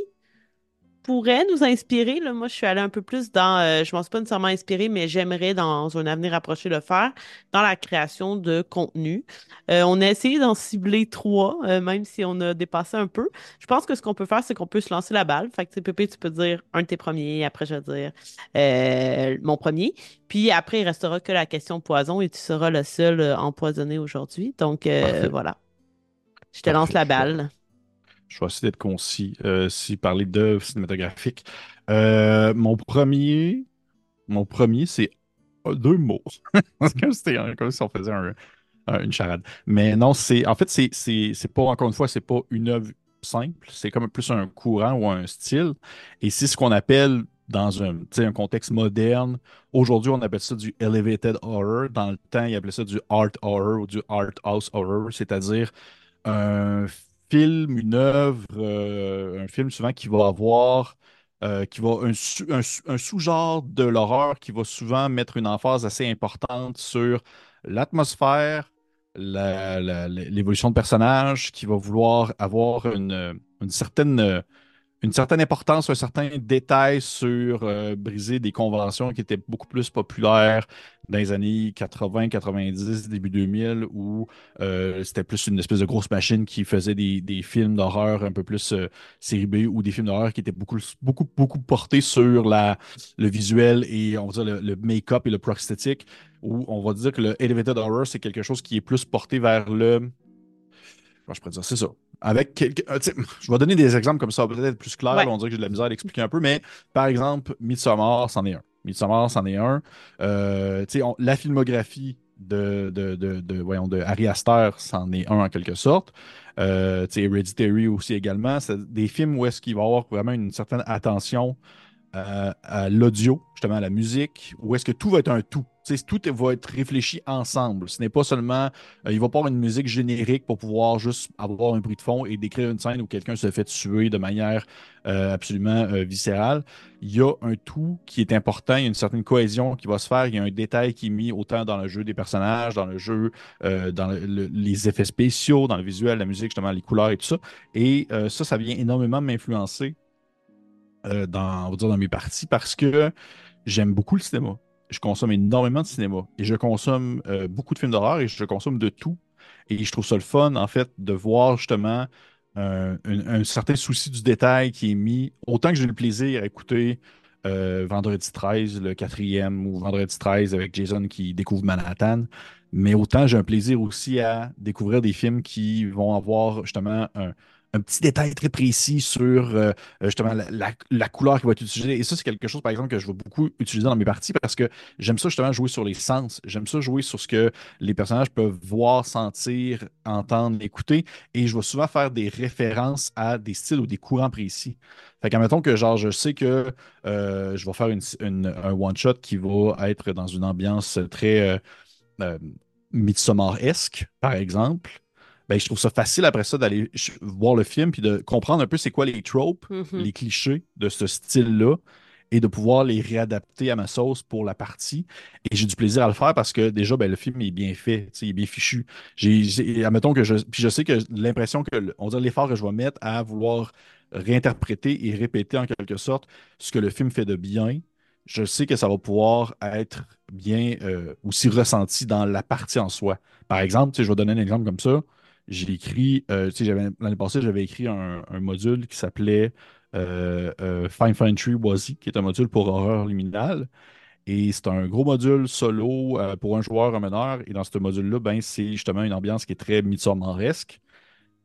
pourraient nous inspirer. Là, moi, je suis allée un peu plus dans, euh, je m'en suis pas nécessairement inspirée, mais j'aimerais dans un avenir approché le faire, dans la création de contenu. Euh, on a essayé d'en cibler trois, euh, même si on a dépassé un peu. Je pense que ce qu'on peut faire, c'est qu'on peut se lancer la balle. Fait que, Pépé, tu peux dire un de tes premiers, après je vais dire mon premier. Puis après, il restera que la question poison et tu seras le seul empoisonné aujourd'hui. Donc, voilà. Je te lance la balle. Je vais essayer d'être concis. Euh, si parler d'œuvres cinématographiques. Euh, mon premier, mon premier, c'est euh, deux mots. [LAUGHS] Comme si, comme si on faisait un- un- une charade. Mais non, c'est en fait, c'est pas, encore une fois, c'est pas une œuvre simple. C'est comme plus un courant ou un style. Et c'est ce qu'on appelle dans un, un contexte moderne. Aujourd'hui, on appelle ça du elevated horror. Dans le temps, ils appelaient ça du art horror ou du art house horror, c'est-à-dire un film, une œuvre, euh, un film souvent qui va avoir, euh, qui va un, un sous- un sous-genre de l'horreur qui va souvent mettre une emphase assez importante sur l'atmosphère, la- la- la- l'évolution de personnages, qui va vouloir avoir une, une certaine une certaine importance, un certain détail sur euh, briser des conventions qui étaient beaucoup plus populaires dans les années 80, 90, début 2000, où euh, c'était plus une espèce de grosse machine qui faisait des, films d'horreur un peu plus euh, série B ou des films d'horreur qui étaient beaucoup, beaucoup, portés sur le visuel et on va dire le, le make-up et le prosthétique, où on va dire que le elevated horror, c'est quelque chose qui est plus porté vers le Comment je pourrais dire, c'est ça. Avec quelques- euh, je vais donner des exemples comme ça, peut-être plus clair. Ouais. là, on dirait que j'ai de la misère à l'expliquer un peu, mais par exemple, Midsommar, c'en est un. Midsommar, c'en est un. Euh, on- la filmographie de, de, de, de, voyons, de Ari Aster, c'en est un en quelque sorte. Euh, Hereditary aussi également. C'est des films où est-ce qu'il va y avoir vraiment une certaine attention euh, à l'audio, justement à la musique, où est-ce que tout va être un tout. Tout va être réfléchi ensemble. Ce n'est pas seulement, euh, il va pas avoir une musique générique pour pouvoir juste avoir un bruit de fond et décrire une scène où quelqu'un se fait tuer de manière euh, absolument euh, viscérale. Il y a un tout qui est important, il y a une certaine cohésion qui va se faire, il y a un détail qui est mis autant dans le jeu des personnages, dans le jeu, euh, dans le- le- les effets spéciaux, dans le visuel, la musique, justement, les couleurs et tout ça. Et ça, ça vient énormément m'influencer dans, dans mes parties parce que j'aime beaucoup le cinéma. Je consomme énormément de cinéma et je consomme euh, beaucoup de films d'horreur et je consomme de tout. Et je trouve ça le fun, en fait, de voir justement euh, un, certain souci du détail qui est mis. Autant que j'ai le plaisir à écouter euh, Vendredi 13, le quatrième, ou Vendredi 13 avec Jason qui découvre Manhattan, mais autant j'ai un plaisir aussi à découvrir des films qui vont avoir justement un, un petit détail très précis sur euh, justement la, couleur qui va être utilisée. Et ça, c'est quelque chose, par exemple, que je vais beaucoup utiliser dans mes parties parce que j'aime ça justement jouer sur les sens. J'aime ça jouer sur ce que les personnages peuvent voir, sentir, entendre, écouter. Et je vais souvent faire des références à des styles ou des courants précis. Fait qu'admettons que genre je sais que euh, je vais faire une- un one-shot qui va être dans une ambiance très euh, euh, Midsommar-esque, par exemple, ben, je trouve ça facile après ça d'aller voir le film puis de comprendre un peu c'est quoi les tropes, Mhm. les clichés de ce style-là et de pouvoir les réadapter à ma sauce pour la partie. Et j'ai du plaisir à le faire parce que déjà, ben, le film est bien fait, il est bien fichu. J'ai, admettons que je, puis je sais que l'impression que, on dirait l'effort que je vais mettre à vouloir réinterpréter et répéter en quelque sorte ce que le film fait de bien, je sais que ça va pouvoir être bien euh, aussi ressenti dans la partie en soi. Par exemple, je vais donner un exemple comme ça. J'ai écrit, euh, tu sais, j'avais- l'année passée, j'avais écrit un, un module qui s'appelait euh, euh, Fine Fine Tree Wazzy, qui est un module pour horreur liminale. Et c'est un gros module solo pour un joueur, un meneur. Et dans ce module-là, ben, c'est justement une ambiance qui est très Midsommar-esque.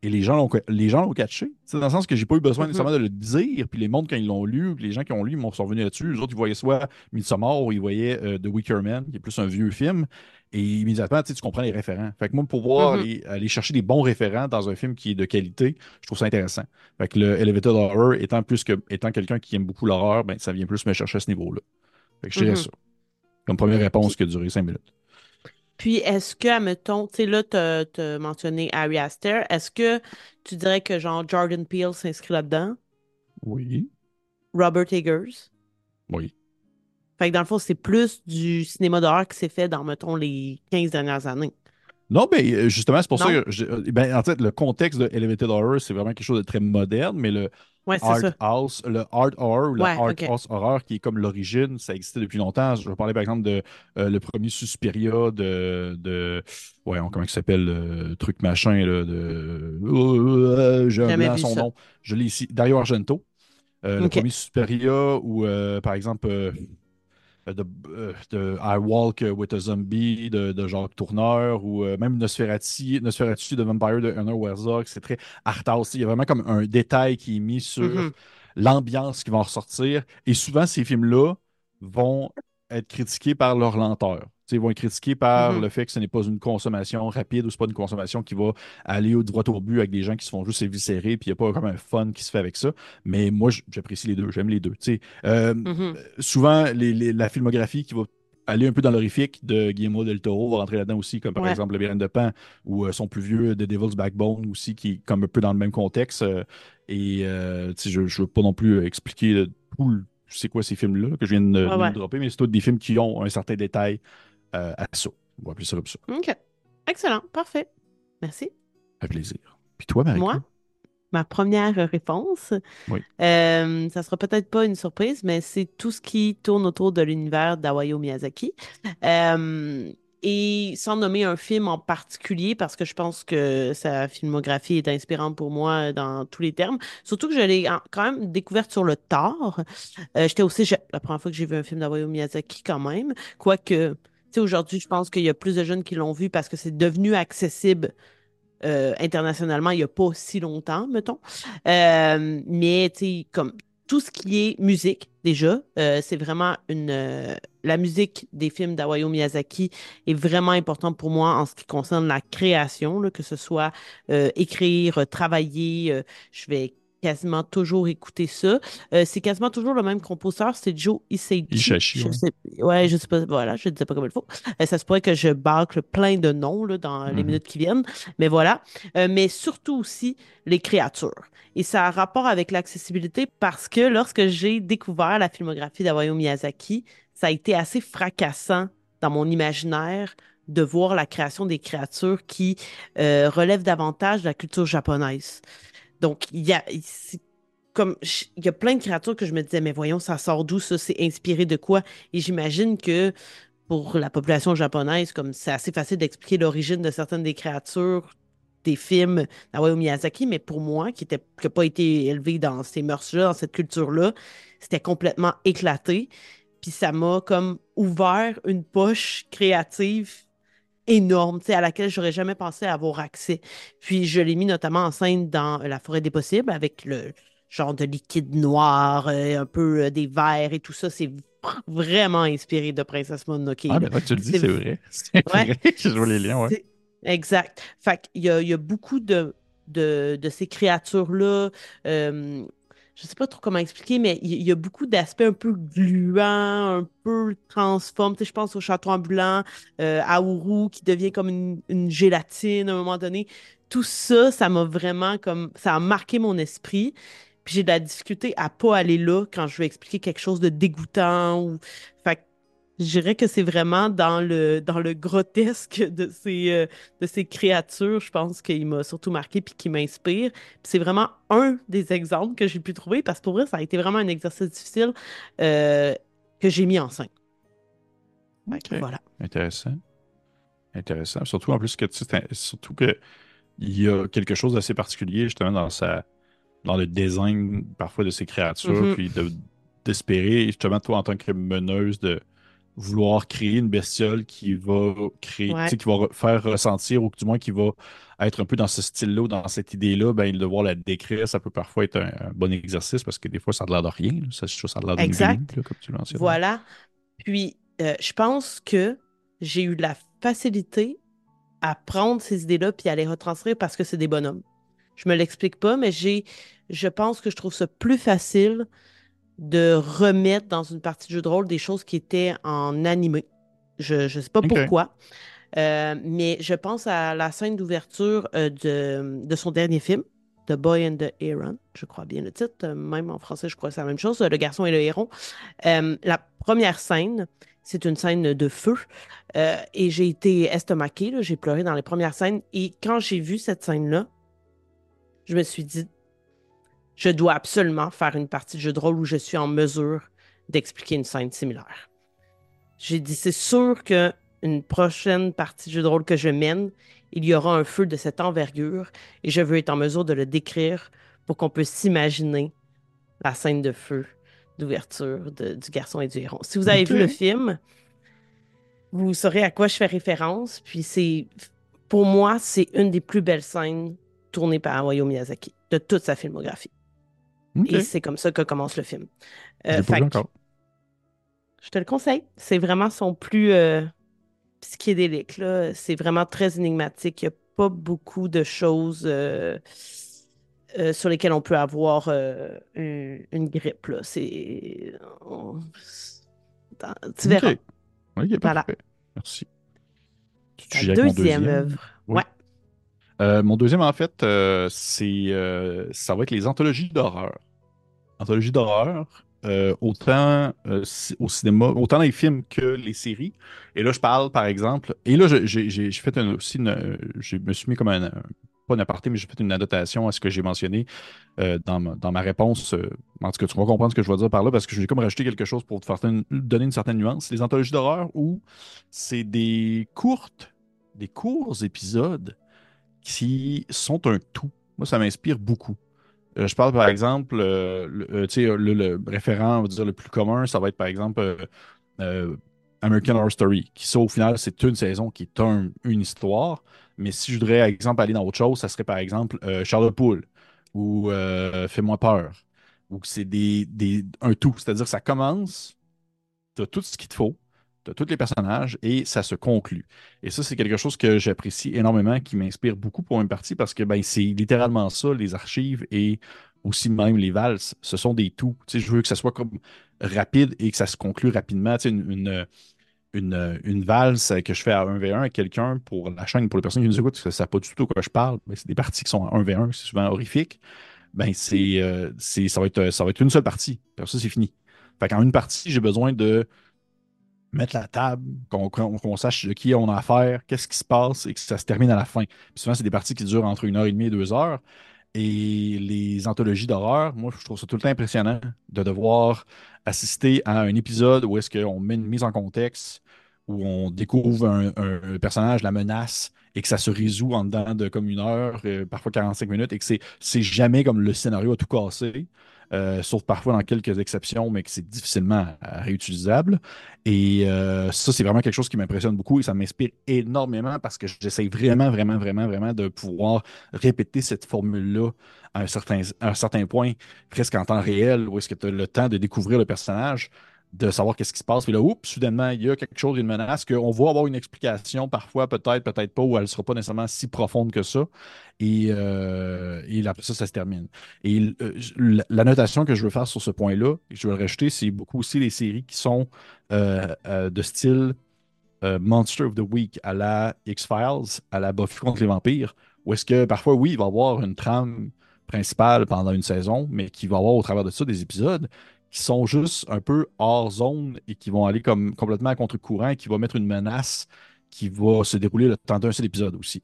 Et les gens l'ont les gens l'ont catché. Sais, dans le sens que j'ai pas eu besoin Mhm. nécessairement de le dire. Puis les mondes, quand ils l'ont lu, les gens qui ont lu, ils m'ont sont revenus là-dessus. Les autres, ils voyaient soit Midsommar ou ils voyaient euh, The Wicker Man, qui est plus un vieux film. Et immédiatement, tu comprends les référents. Fait que moi, pour pouvoir Mhm. aller, aller chercher des bons référents dans un film qui est de qualité, je trouve ça intéressant. Fait que le Elevated Horror, étant plus que étant quelqu'un qui aime beaucoup l'horreur, ben, ça vient plus me chercher à ce niveau-là. Fait que je dirais Mhm. ça. Comme première réponse qui a duré cinq minutes. puis est-ce que, admettons, tu sais, là, tu as mentionné Harry Aster. Est-ce que tu dirais que, genre, Jordan Peele s'inscrit là-dedans? Oui. Robert Eggers? Oui. Fait que dans le fond, c'est plus du cinéma d'horreur qui s'est fait dans, mettons, les 15 dernières années. Non, mais euh, justement, c'est pour ça que, je- euh, ben, en fait, le contexte de Elevated Horror, c'est vraiment quelque chose de très moderne, mais le Ouais, Art ça. House, le Art Horror ou Ouais, Art. House Horror, qui est comme l'origine, ça existait depuis longtemps. Je vais parler par exemple de euh, le premier Suspiria de, de ouais, on- comment il s'appelle, le truc machin, là, de, euh, j'ai son ça. nom. Je l'ai ici, Dario Argento. Euh, le premier Suspiria ou par exemple de, euh, de I Walk with a Zombie de, de Jacques Tourneur ou euh, même Nosferatu, Nosferatu de Vampire de Werner Herzog, c'est très art house. Il y a vraiment comme un détail qui est mis sur Mhm. l'ambiance qui va en ressortir. Et souvent, ces films-là vont être critiqués par leur lenteur. Ils vont être critiqués par Mhm. le fait que ce n'est pas une consommation rapide ou c'est pas une consommation qui va aller au droit au but avec des gens qui se font juste éviscérer, puis il n'y a pas comme un fun qui se fait avec ça. Mais moi, j'apprécie les deux, j'aime les deux. Euh, Mhm. souvent, les- les- la filmographie qui va aller un peu dans l'horrifique de Guillermo del Toro va rentrer là-dedans aussi, comme par Ouais. exemple Le Labyrinthe de Pan ou euh, son plus vieux The Devil's Backbone aussi, qui est comme un peu dans le même contexte. euh, et euh, je ne veux pas non plus expliquer tout c'est quoi ces films-là que je viens de, Ouais, de dropper, mais c'est tous des films qui ont un certain détail euh, à ça. On va appeler ça comme ça. OK. Excellent. Parfait. Merci. Fait plaisir. Puis toi, Marie-Claude? Moi, ma première réponse, Oui. euh, ça sera peut-être pas une surprise, mais c'est tout ce qui tourne autour de l'univers d'Hayao Miyazaki. Euh, et sans nommer un film en particulier, parce que je pense que sa filmographie est inspirante pour moi dans tous les termes. Surtout que je l'ai quand même découverte sur le tard. Euh, j'étais aussi la première fois que j'ai vu un film d'Hayao Miyazaki quand même. Quoique, sais, aujourd'hui, je pense qu'il y a plus de jeunes qui l'ont vu parce que c'est devenu accessible euh, internationalement il n'y a pas si longtemps, mettons. Euh, mais, tu sais, comme tout ce qui est musique, déjà, euh, c'est vraiment une... euh, la musique des films d'Hayao Miyazaki est vraiment importante pour moi en ce qui concerne la création, là, que ce soit euh, écrire, travailler. euh, je vais quasiment toujours écouter ça. Euh, c'est quasiment toujours le même compositeur, c'est Joe Hisaichi. Ishachi, Je ouais. sais, ouais, je sais pas, voilà, je ne disais pas comme il faut. Euh, ça se pourrait que je bâcle plein de noms là, dans les Mhm. minutes qui viennent, mais voilà. Euh, mais surtout aussi les créatures. Et ça a rapport avec l'accessibilité parce que lorsque j'ai découvert la filmographie d'Hayao Miyazaki, ça a été assez fracassant dans mon imaginaire de voir la création des créatures qui relèvent davantage de la culture japonaise. Donc, il y a, comme, il y a plein de créatures que je me disais, mais voyons, ça sort d'où ça? C'est inspiré de quoi? Et j'imagine que pour la population japonaise, comme c'est assez facile d'expliquer l'origine de certaines des créatures des films d'Hayao Miyazaki, mais pour moi, qui n'a qui a pas été élevé dans ces mœurs-là, dans cette culture-là, c'était complètement éclaté. Puis ça m'a comme ouvert une poche créative énorme, tu sais, à laquelle j'aurais jamais pensé avoir accès. Puis je l'ai mis notamment en scène dans La forêt des possibles avec le genre de liquide noir, euh, un peu euh, des verres et tout ça. C'est vr- vraiment inspiré de Princesse Mononoke. Ah, ben là, tu le dis, C'est- c'est vrai. [LAUGHS] C'est Ouais. vrai. Je vois les liens, ouais. Exact. Fait qu'il y a, il y a beaucoup de, de, de ces créatures-là. euh, je sais pas trop comment expliquer, mais il y, a beaucoup d'aspects un peu gluants, un peu transformes. Tu sais, je pense au château ambulant, euh, à Ouru, qui devient comme une, gélatine à un moment donné. Tout ça, ça m'a vraiment comme... Ça a marqué mon esprit. Puis j'ai de la difficulté à pas aller là quand je veux expliquer quelque chose de dégoûtant ou... Fait je dirais que c'est vraiment dans le, dans le grotesque de ces, euh, de ces créatures, je pense qu'il m'a surtout marqué puis qui m'inspire. C'est vraiment un des exemples que j'ai pu trouver parce que pour vrai, ça a été vraiment un exercice difficile euh, que j'ai mis en scène. Fait que Ok. Voilà. Intéressant. Intéressant. Surtout en plus que tu sais, surtout que il y a quelque chose d'assez particulier justement dans sa dans le design parfois de ces créatures, Mhm. puis de- d'espérer justement toi en tant que meneuse de vouloir créer une bestiole qui va créer, Ouais. qui va re- faire ressentir ou du moins qui va être un peu dans ce style-là ou dans cette idée-là, ben de devoir la décrire, ça peut parfois être un, un bon exercice parce que des fois ça a l'air de rien, là. ça, ça a l'air Exact. là, comme tu mentionnes. Voilà. Puis, euh, je pense que j'ai eu de la facilité à prendre ces idées-là puis à les retranscrire parce que c'est des bonhommes. Je me l'explique pas, mais j'ai, je pense que je trouve ça plus facile de remettre dans une partie de jeu de rôle des choses qui étaient en animé. Je ne sais pas pourquoi, euh, mais je pense à la scène d'ouverture euh, de, de son dernier film, The Boy and the Heron, je crois bien le titre, euh, même en français, je crois que c'est la même chose, Le garçon et le héron. Euh, la première scène, c'est une scène de feu, euh, et j'ai été estomaquée, j'ai pleuré dans les premières scènes, et quand j'ai vu cette scène-là, je me suis dit, je dois absolument faire une partie de jeu de rôle où je suis en mesure d'expliquer une scène similaire. J'ai dit, c'est sûr que une prochaine partie de jeu de rôle que je mène, il y aura un feu de cette envergure et je veux être en mesure de le décrire pour qu'on puisse s'imaginer la scène de feu d'ouverture du garçon et du héron. Si vous avez vu le film, vous saurez à quoi je fais référence. Puis c'est, pour moi, c'est une des plus belles scènes tournées par Hayao Miyazaki de toute sa filmographie. Et c'est comme ça que commence le film. Je Euh, fait que je te le conseille. C'est vraiment son plus euh, psychédélique. C'est vraiment très énigmatique. Il n'y a pas beaucoup de choses euh, euh, sur lesquelles on peut avoir une, une grippe. Là. C'est... on- Tu verras. OK. OK, Voilà. Merci. Tu deuxième deuxième? œuvre. Oui. Ouais. Euh, mon deuxième, en fait, euh, c'est, euh, ça va être les anthologies d'horreur. Anthologies d'horreur, euh, autant euh, au cinéma, autant dans les films que les séries. Et là, je parle, par exemple, et là, j'ai j'ai- j'ai fait un- aussi je me suis mis comme un, pas un aparté, mais j'ai fait une annotation à ce que j'ai mentionné euh, dans, ma, réponse. en tout cas, tu vas comprendre ce que je veux dire par là, parce que je vais comme rajouter quelque chose pour te donner une certaine nuance. Les anthologies d'horreur où c'est des courtes, des courts épisodes qui sont un tout. Moi, ça m'inspire beaucoup. Euh, je parle par exemple, euh, le, euh, le, le référent, on va dire, le plus commun, ça va être par exemple euh, American Horror Story, qui ça, au final, c'est une saison qui est un- une histoire. Mais si je voudrais, par exemple, aller dans autre chose, ça serait par exemple Charlotte Poole ou Fais-moi peur, ou c'est des, des, un tout. C'est-à-dire que ça commence, tu as tout ce qu'il te faut, tu as tous les personnages et ça se conclut. Et ça, c'est quelque chose que j'apprécie énormément, qui m'inspire beaucoup pour une partie parce que ben, c'est littéralement ça, les archives et aussi même les valses. Ce sont des tout. Tu sais, je veux que ça soit comme rapide et que ça se conclue rapidement. Une, une, une- une valse que je fais à 1v1 avec quelqu'un pour la chaîne, pour les personnes qui nous écoutent, parce que ça ne pas du tout de quoi je parle, mais c'est des parties qui sont à 1v1, c'est souvent horrifique. Ben, c'est, euh, c'est, ça va être, ça va être une seule partie. Ça, c'est fini. Fait qu'en une partie, j'ai besoin de mettre la table, qu'on sache de qui on a affaire, qu'est-ce qui se passe et que ça se termine à la fin. Puis souvent, c'est des parties qui durent entre une heure et demie et deux heures. Et les anthologies d'horreur, moi, je trouve ça tout le temps impressionnant de devoir assister à un épisode où est-ce qu'on met une mise en contexte, où on découvre un, un- personnage, la menace, et que ça se résout en dedans de comme une heure, euh, parfois 45 minutes, et que c'est jamais comme le scénario a tout cassé, euh, sauf parfois dans quelques exceptions, mais que c'est difficilement euh, réutilisable. Et euh, ça, c'est vraiment quelque chose qui m'impressionne beaucoup et ça m'inspire énormément parce que j'essaie vraiment, vraiment, vraiment, vraiment de pouvoir répéter cette formule-là à à un certain point, presque en temps réel, où est-ce que tu as le temps de découvrir le personnage, de savoir qu'est-ce qui se passe. Puis là, oups, soudainement, il y a quelque chose, une menace, qu'on va avoir une explication, parfois, peut-être, peut-être pas, ou elle ne sera pas nécessairement si profonde que ça. Et, euh, et après ça, ça se termine. Et euh, la, notation que je veux faire sur ce point-là, et je veux le rajouter, c'est beaucoup aussi les séries qui sont euh, de style Monster of the Week à la X-Files, à la Buffy contre les vampires, où est-ce que parfois, oui, il va y avoir une trame principale pendant une saison, mais qu'il va avoir au travers de ça des épisodes qui sont juste un peu hors zone et qui vont aller comme complètement à contre-courant et qui vont mettre une menace qui va se dérouler le temps d'un seul épisode aussi.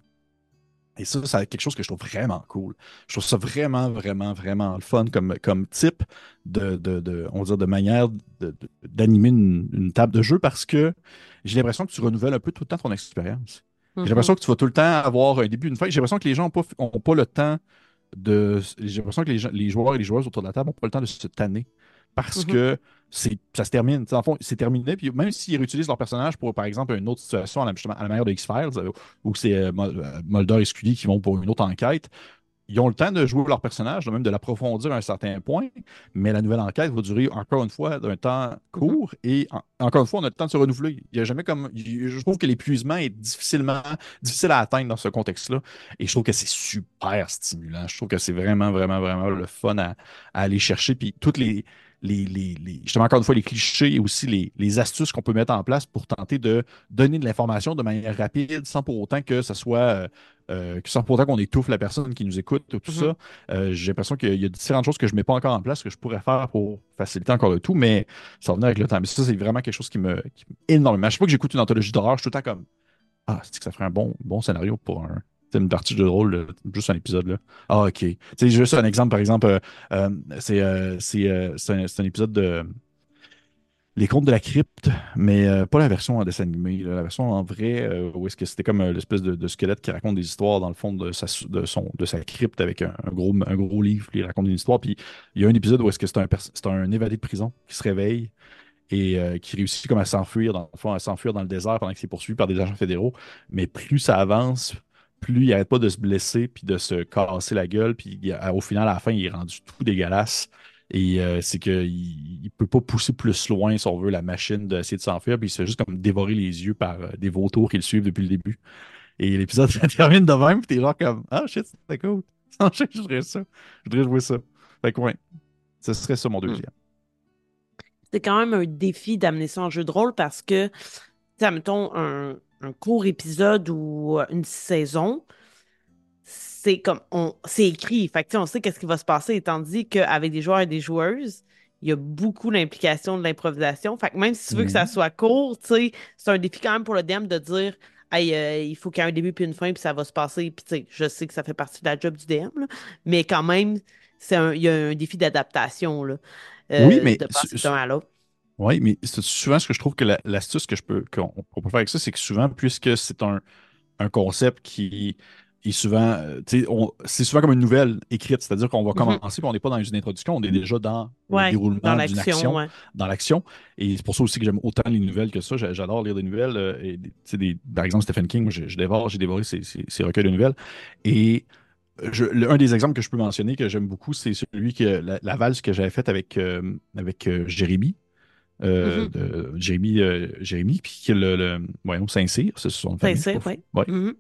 Et ça, c'est quelque chose que je trouve vraiment cool. Je trouve ça vraiment, vraiment, vraiment le fun comme, comme type de, de, de- on va dire, de manière d'animer une, une table de jeu parce que j'ai l'impression que tu renouvelles un peu tout le temps ton expérience. J'ai l'impression que tu vas tout le temps avoir un début, une fin. J'ai l'impression que les gens n'ont pas, ont pas le temps de. J'ai l'impression que les, gens- les joueurs et les joueuses autour de la table n'ont pas le temps de se tanner parce Mhm. que c'est, ça se termine. En fond, c'est terminé. Puis même s'ils réutilisent leur personnage pour, par exemple, une autre situation, à la, justement, à la manière de X-Files, euh, où c'est euh, euh, Mulder et Scully qui vont pour une autre enquête, ils ont le temps de jouer leur personnage, même de l'approfondir à un certain point, mais la nouvelle enquête va durer encore une fois d'un temps court et en- encore une fois, on a le temps de se renouveler. Il y a jamais comme. Je trouve que l'épuisement est difficilement difficile à atteindre dans ce contexte-là. Et je trouve que c'est super stimulant. Je trouve que c'est vraiment, vraiment, vraiment le fun à, à aller chercher. Puis toutes les, les, les, les- justement, encore une fois, les clichés et aussi les, les astuces qu'on peut mettre en place pour tenter de donner de l'information de manière rapide sans pour autant que ça soit, euh, euh, sans pour autant qu'on étouffe la personne qui nous écoute, tout Mhm. ça. Euh, j'ai l'impression qu'il y a différentes choses que je ne mets pas encore en place que je pourrais faire pour faciliter encore le tout, mais ça va venir avec le temps. Mais ça, c'est vraiment quelque chose qui me, qui me- énormément. À chaque fois que j'écoute une anthologie d'horreur, je suis tout le temps comme Ah, c'est que ça ferait un bon, bon scénario pour un. C'est une partie de rôle, juste un épisode. Là. Ah, ok. C'est juste un exemple, par exemple, euh, euh, c'est euh, c'est, un, épisode de Les Contes de la Crypte, mais pas la version en dessin animé, la version en vrai, où est-ce que c'était comme l'espèce de, squelette qui raconte des histoires dans le fond de sa, de son, de sa crypte avec un, gros, un gros livre, puis il raconte une histoire. Puis il y a un épisode où est-ce que c'est un, c'est un évadé de prison qui se réveille et qui réussit comme à s'enfuir dans à s'enfuir dans le désert pendant qu'il est poursuivi par des agents fédéraux. Mais plus ça avance, plus il arrête pas de se blesser puis de se casser la gueule. Puis au final, à la fin, il est rendu tout dégueulasse. Et euh, c'est qu'il ne peut pas pousser plus loin, si on veut, la machine d'essayer de s'enfuir. Puis il se fait juste comme dévorer les yeux par euh, des vautours qui le suivent depuis le début. Et l'épisode [LAUGHS] ça termine de même, puis t'es genre comme Ah shit, c'était cool. [LAUGHS] Je voudrais ça. Je voudrais jouer ça. Fait que ouais, ce serait ça mon deuxième. C'est quand même un défi d'amener ça en jeu de rôle parce que, tu mettons, un, un court épisode ou euh, une saison, c'est comme, on, c'est écrit. Fait que, tu sais, on sait qu'est-ce qui va se passer. Tandis qu'avec des joueurs et des joueuses, il y a beaucoup l'implication de l'improvisation. Fait que même si tu veux que ça Mhm. soit court, c'est un défi quand même pour le DM de dire, hey, euh, il faut qu'il y ait un début puis une fin, puis ça va se passer. Puis, je sais que ça fait partie de la job du DM, là, mais quand même, c'est il y a un défi d'adaptation, Oui, euh, mais de passer d'un à l'autre. Oui, mais c'est souvent ce que je trouve que la- l'astuce que je peux qu'on peut faire avec ça, c'est que souvent, puisque c'est un, un concept qui est souvent, euh, c'est souvent comme une nouvelle écrite, c'est-à-dire qu'on va Mhm. commencer, puis on n'est pas dans une introduction, on est déjà dans le Ouais, déroulement d'une action, ouais. dans l'action. Et c'est pour ça aussi que j'aime autant les nouvelles que ça. J'a- J'adore lire des nouvelles. euh, et des- par exemple, Stephen King, moi, je, je dévore, j'ai dévoré ses, ses- ses recueils de nouvelles. Et je- le- un des exemples que je peux mentionner que j'aime beaucoup, c'est celui que la, la valse que j'avais faite avec, euh, avec euh, Jérémy euh, Mhm. de Jérémy, euh, Jérémy, puis que le, le voyons, Saint-Cyr, c'est son. Saint-Cyr, oui. Ouais. Mhm.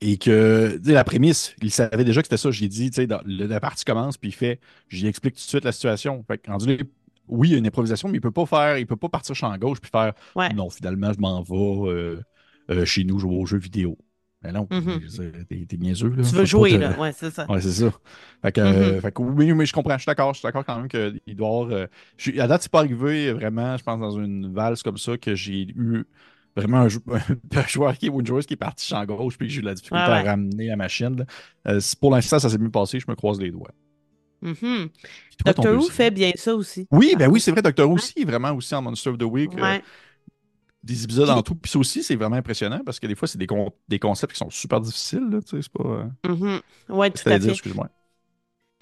Et que, la prémisse, il savait déjà que c'était ça. J'ai dit, tu sais, la partie commence, puis il fait, j'y explique tout de suite la situation. Fait que, rendu oui, il y a une improvisation, mais il peut pas faire, il peut pas partir champ gauche puis faire, Ouais. non, finalement, je m'en vais euh, euh, chez nous jouer aux jeux vidéo. Mais non, Mhm. c'est- t'es niaiseux, là. Tu veux jouer, te- là. Ouais, c'est ça. Ouais, c'est ça. Fait que, euh, Mhm. fait que oui, mais je comprends, je suis d'accord, je suis d'accord quand même qu'il doit avoir. euh, je à date, c'est pas arrivé vraiment, je pense, dans une valse comme ça, que j'ai eu vraiment un, jou- [LAUGHS] un joueur qui, ou une joueuse qui est partie champ gauche puis que j'ai eu de la difficulté Ouais, à ramener la machine. là. Euh, c'est- pour l'instant, ça s'est mieux passé, je me croise les doigts. Toi, ton Doctor Who fait bien ça aussi. Oui, ben oui, c'est vrai, Doctor Who aussi, vraiment aussi en Monster of the Week. euh, Ouais. Des épisodes en tout. Puis ça aussi, c'est vraiment impressionnant parce que des fois, c'est des, con- des concepts qui sont super difficiles. Là, tu sais, c'est pas. euh, Mhm. Ouais, tout à fait. excuse-moi.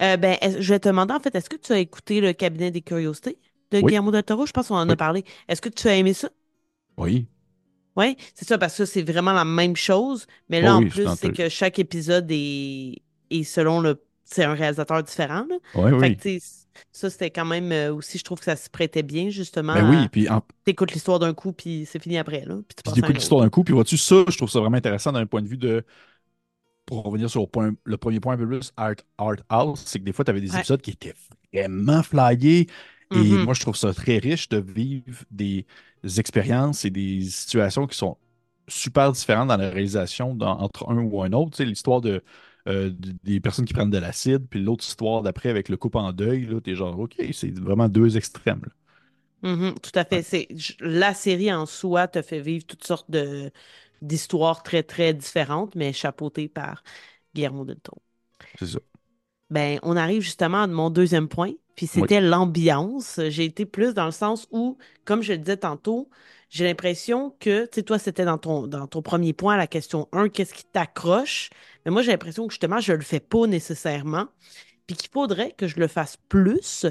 Euh, ben, je vais te demander, en fait, est-ce que tu as écouté le cabinet des curiosités de Oui. Guillermo del Toro? Je pense qu'on en a Oui. parlé. Est-ce que tu as aimé ça? Oui. Oui, c'est ça, parce que c'est vraiment la même chose. Mais Oh là, en oui, c'est plus, c'est que chaque épisode est, est selon le. C'est un réalisateur différent. Là. Oui, Fait oui. que, ça, c'était quand même euh, aussi, je trouve que ça se prêtait bien, justement. Ben oui, à- puis en, T'écoutes l'histoire d'un coup, puis c'est fini après. Là, puis tu autre. l'histoire d'un coup, puis vois-tu, ça, je trouve ça vraiment intéressant d'un point de vue de. Pour revenir sur le, point- le premier point un peu plus Art, art House, c'est que des fois, tu avais des Ouais. épisodes qui étaient vraiment flyés. Et Mhm. moi, je trouve ça très riche de vivre des expériences et des situations qui sont super différentes dans la réalisation dans- entre un ou un autre. Tu sais, l'histoire de, euh, de- des personnes qui prennent de l'acide, puis l'autre histoire d'après avec le couple en deuil, là, t'es genre, OK, c'est vraiment deux extrêmes. là. Mhm, tout à fait. La série en soi te fait vivre toutes sortes de, d'histoires très, très différentes, mais chapeautées par Guillermo del Toro. C'est ça. Ben, on arrive justement à mon deuxième point, puis c'était l'ambiance. J'ai été plus dans le sens où, comme je le disais tantôt, j'ai l'impression que, tu sais, toi, c'était dans ton, dans ton premier point, la question 1, qu'est-ce qui t'accroche? Mais moi, j'ai l'impression que justement, je le fais pas nécessairement, puis qu'il faudrait que je le fasse plus.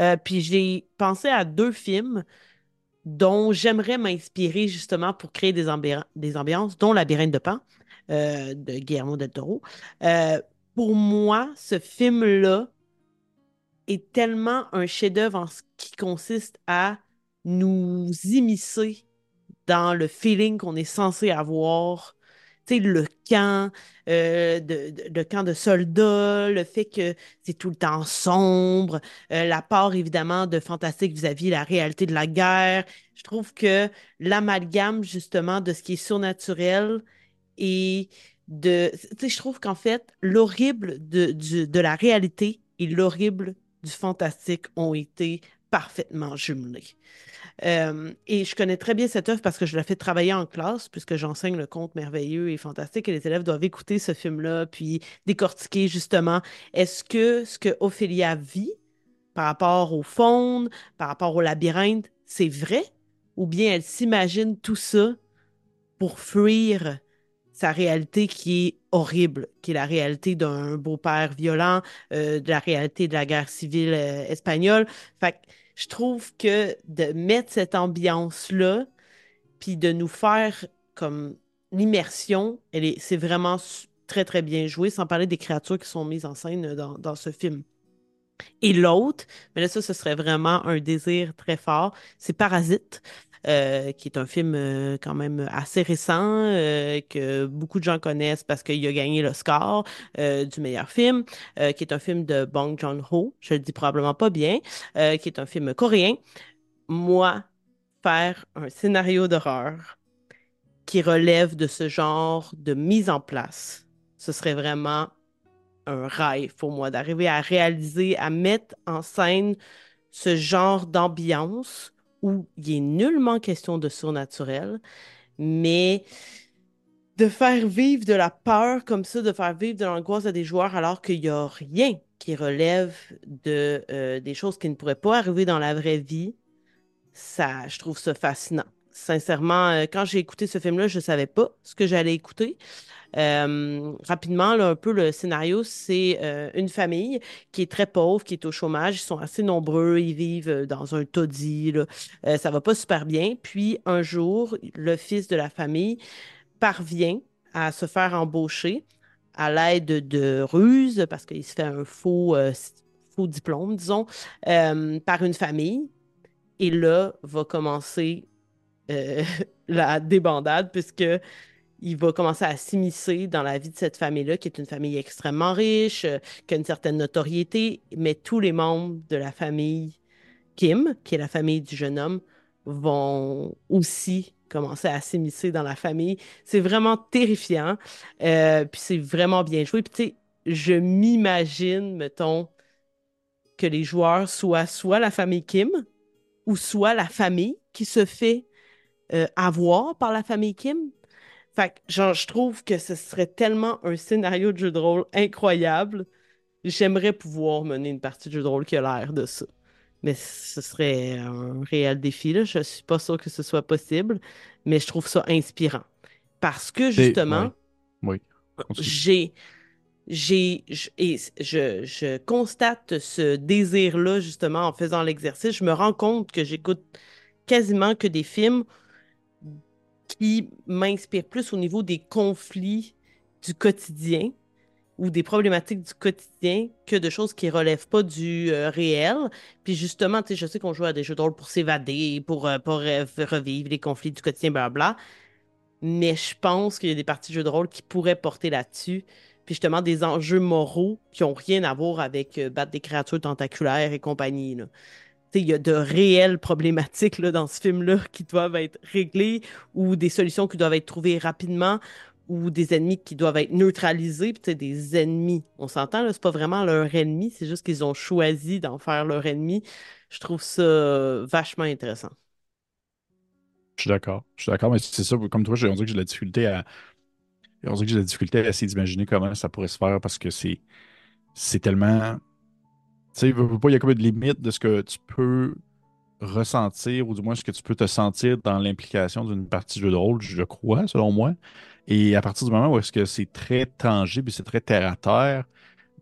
Euh, puis j'ai pensé à deux films dont j'aimerais m'inspirer justement pour créer des ambiances, dont Labyrinthe de Pan euh, de Guillermo del Toro. Euh, pour moi, ce film-là est tellement un chef-d'œuvre en ce qui consiste à nous immiscer dans le feeling qu'on est censé avoir. Le camp, euh, de, le camp de soldats, le fait que c'est tout le temps sombre, euh, la part évidemment de fantastique vis-à-vis la réalité de la guerre. Je trouve que l'amalgame justement de ce qui est surnaturel et de, je trouve qu'en fait, l'horrible de, de la réalité et l'horrible du fantastique ont été parfaitement jumelés. Euh, et je connais très bien cette œuvre parce que je la fais travailler en classe, puisque j'enseigne le conte merveilleux et fantastique, et les élèves doivent écouter ce film-là, puis décortiquer justement, est-ce que ce que Ophélia vit par rapport aux faunes, par rapport au labyrinthe, c'est vrai? Ou bien elle s'imagine tout ça pour fuir sa réalité qui est horrible, qui est la réalité d'un beau-père violent, euh, de la réalité de la guerre civile euh, espagnole? Fait que je trouve que de mettre cette ambiance-là, puis de nous faire comme l'immersion, c'est vraiment très, très bien joué, sans parler des créatures qui sont mises en scène dans, dans ce film. Et l'autre, mais là, ça, ce serait vraiment un désir très fort, c'est Parasite, euh, qui est un film euh, quand même assez récent, euh, que beaucoup de gens connaissent parce qu'il a gagné l'Oscar euh, du meilleur film, qui est un film de Bong Joon-ho, je le dis probablement pas bien, qui est un film coréen. Moi, faire un scénario d'horreur qui relève de ce genre de mise en place, ce serait vraiment un rêve pour moi d'arriver à réaliser, à mettre en scène ce genre d'ambiance où il est nullement question de surnaturel, mais de faire vivre de la peur comme ça, de faire vivre de l'angoisse à des joueurs alors qu'il n'y a rien qui relève de, euh, des choses qui ne pourraient pas arriver dans la vraie vie, ça, je trouve ça fascinant. Sincèrement, euh, quand j'ai écouté ce film-là, je ne savais pas ce que j'allais écouter. Euh, rapidement, un peu le scénario, c'est euh, une famille qui est très pauvre, qui est au chômage. Ils sont assez nombreux, ils vivent dans un taudis, là. Euh, ça va pas super bien. Puis un jour, le fils de la famille parvient à se faire embaucher à l'aide de ruses, parce qu'il se fait un faux, faux diplôme, disons, par une famille. Et là, va commencer euh, [LAUGHS] la débandade, puisque il va commencer à s'immiscer dans la vie de cette famille-là, qui est une famille extrêmement riche, euh, qui a une certaine notoriété, mais tous les membres de la famille Kim, qui est la famille du jeune homme, vont aussi commencer à s'immiscer dans la famille. C'est vraiment terrifiant, euh, puis c'est vraiment bien joué. Puis je m'imagine, mettons, que les joueurs soient soit la famille Kim ou soit la famille qui se fait euh, avoir par la famille Kim. Fait que, genre, je trouve que ce serait tellement un scénario de jeu de rôle incroyable. J'aimerais pouvoir mener une partie de jeu de rôle qui a l'air de ça. Mais ce serait un réel défi, là. Je suis pas sûre que ce soit possible, mais je trouve ça inspirant. Parce que, justement, oui, j'ai, j'ai, et je, je constate ce désir-là, justement, en faisant l'exercice. Je me rends compte que j'écoute quasiment que des films qui m'inspirent plus au niveau des conflits du quotidien ou des problématiques du quotidien que de choses qui relèvent pas du euh, réel. Puis justement, tu sais, je sais qu'on joue à des jeux de rôle pour s'évader, pour, euh, revivre les conflits du quotidien, blablabla. Mais je pense qu'il y a des parties de jeux de rôle qui pourraient porter là-dessus. Puis justement, des enjeux moraux qui ont rien à voir avec euh, battre des créatures tentaculaires et compagnie. Il y a de réelles problématiques là, dans ce film-là qui doivent être réglées ou des solutions qui doivent être trouvées rapidement ou des ennemis qui doivent être neutralisés. Puis, des ennemis, on s'entend, là, c'est pas vraiment leur ennemi, c'est juste qu'ils ont choisi d'en faire leur ennemi. Je trouve ça vachement intéressant. Je suis d'accord. Je suis d'accord, mais c'est ça, comme toi, j'ai- on que j'ai la difficulté à. On que j'ai la difficulté à essayer d'imaginer comment ça pourrait se faire parce que c'est c'est tellement. Tu sais, il y a comme une limite de ce que tu peux ressentir, ou du moins ce que tu peux te sentir dans l'implication d'une partie de jeu de rôle, je crois, selon moi. Et à partir du moment où est-ce que c'est très tangible et c'est très terre à terre,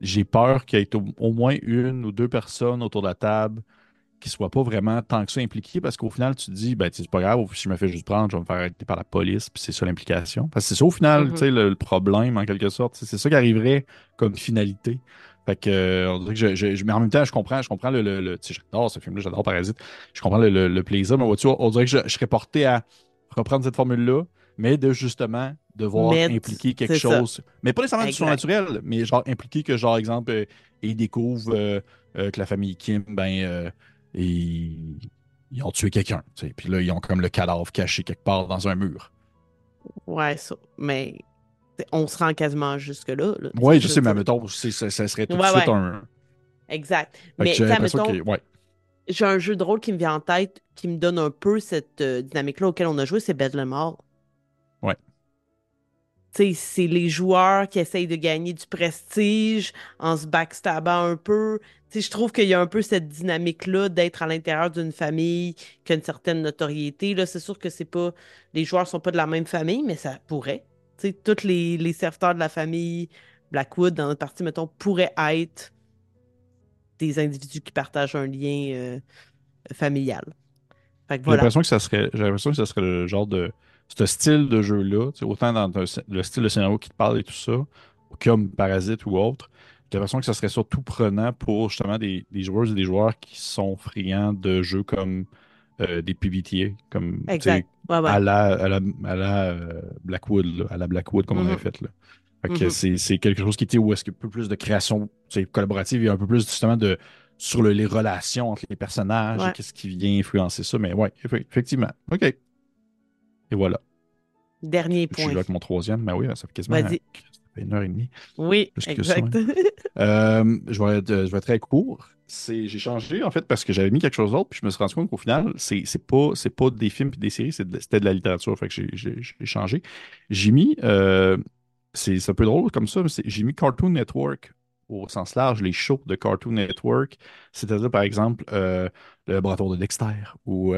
j'ai peur qu'il y ait au, au moins une ou deux personnes autour de la table qui ne soient pas vraiment tant que ça impliquées, parce qu'au final, tu te dis, ben, c'est pas grave, si je me fais juste prendre, je vais me faire arrêter par la police, puis c'est ça l'implication. Parce que c'est ça, au final, sais, le, le problème, en quelque sorte. C'est ça qui arriverait comme finalité. Fait que, euh, on dirait que je, je- je- mais en même temps, je comprends, je comprends le, le- le- tu sais, j'adore ce film-là, j'adore Parasite, je comprends le, le- le plaisir, mais on dirait que je, je serais porté à reprendre cette formule-là, mais de justement devoir Mettre, impliquer quelque ça. chose. Mais pas nécessairement du surnaturel, mais genre impliquer que, genre, exemple, euh, ils découvrent euh, euh, que la famille Kim, ben, euh, ils, ils ont tué quelqu'un. tu sais. Puis là, ils ont comme le cadavre caché quelque part dans un mur. Ouais, ça. Mais on se rend quasiment jusque-là. là, t'sais, Oui, je sais, mais mettons, ça, ça serait tout de suite ouais. un. Exact. Fait Mais j'ai t'sais. Ouais. un jeu de rôle qui me vient en tête, qui me donne un peu cette euh, dynamique-là auquel on a joué, c'est Bedlam Hall. Ouais. Tu sais, c'est les joueurs qui essayent de gagner du prestige en se backstabant un peu. Tu sais, je trouve qu'il y a un peu cette dynamique-là d'être à l'intérieur d'une famille qui a une certaine notoriété. Là, c'est sûr que c'est pas, les joueurs sont pas de la même famille, mais ça pourrait. Tous les, les serviteurs de la famille Blackwood dans notre partie, mettons, pourraient être des individus qui partagent un lien euh, familial. J'ai l'impression que ça serait, j'ai l'impression que ça serait le genre de, ce style de jeu-là, autant dans le, le style de scénario qui te parle et tout ça, comme Parasite ou autre, j'ai l'impression que ça serait surtout prenant pour justement des, des joueuses et des joueurs qui sont friands de jeux comme euh, des PBTA, comme tu sais, Exact. Ouais, ouais. à la, à la, à la, euh, Blackwood, là, à la Blackwood comme on Mhm. avait fait. Là. Fait que Mhm. c'est, c'est quelque chose qui était où est-ce qu'il y a un peu plus de création tu sais, collaborative et un peu plus justement de sur le- les relations entre les personnages Ouais. et qu'est-ce qui vient influencer ça. Mais ouais, effe- effectivement. OK. Et voilà. Dernier Je suis point. là avec mon troisième. Mais oui, ça fait quasiment une heure et demie. Oui, ça, exact. [LAUGHS] Euh, je, vais être, je vais être très court. J'ai changé en fait parce que j'avais mis quelque chose d'autre, puis je me suis rendu compte qu'au final, c'est, pas, pas des films et des séries, de- c'était de la littérature. Fait que j'ai, changé. J'ai mis, euh, c'est, un peu drôle comme ça, mais j'ai mis Cartoon Network au sens large, les shows de Cartoon Network, c'est-à-dire par exemple euh, le Laboratoire de Dexter ou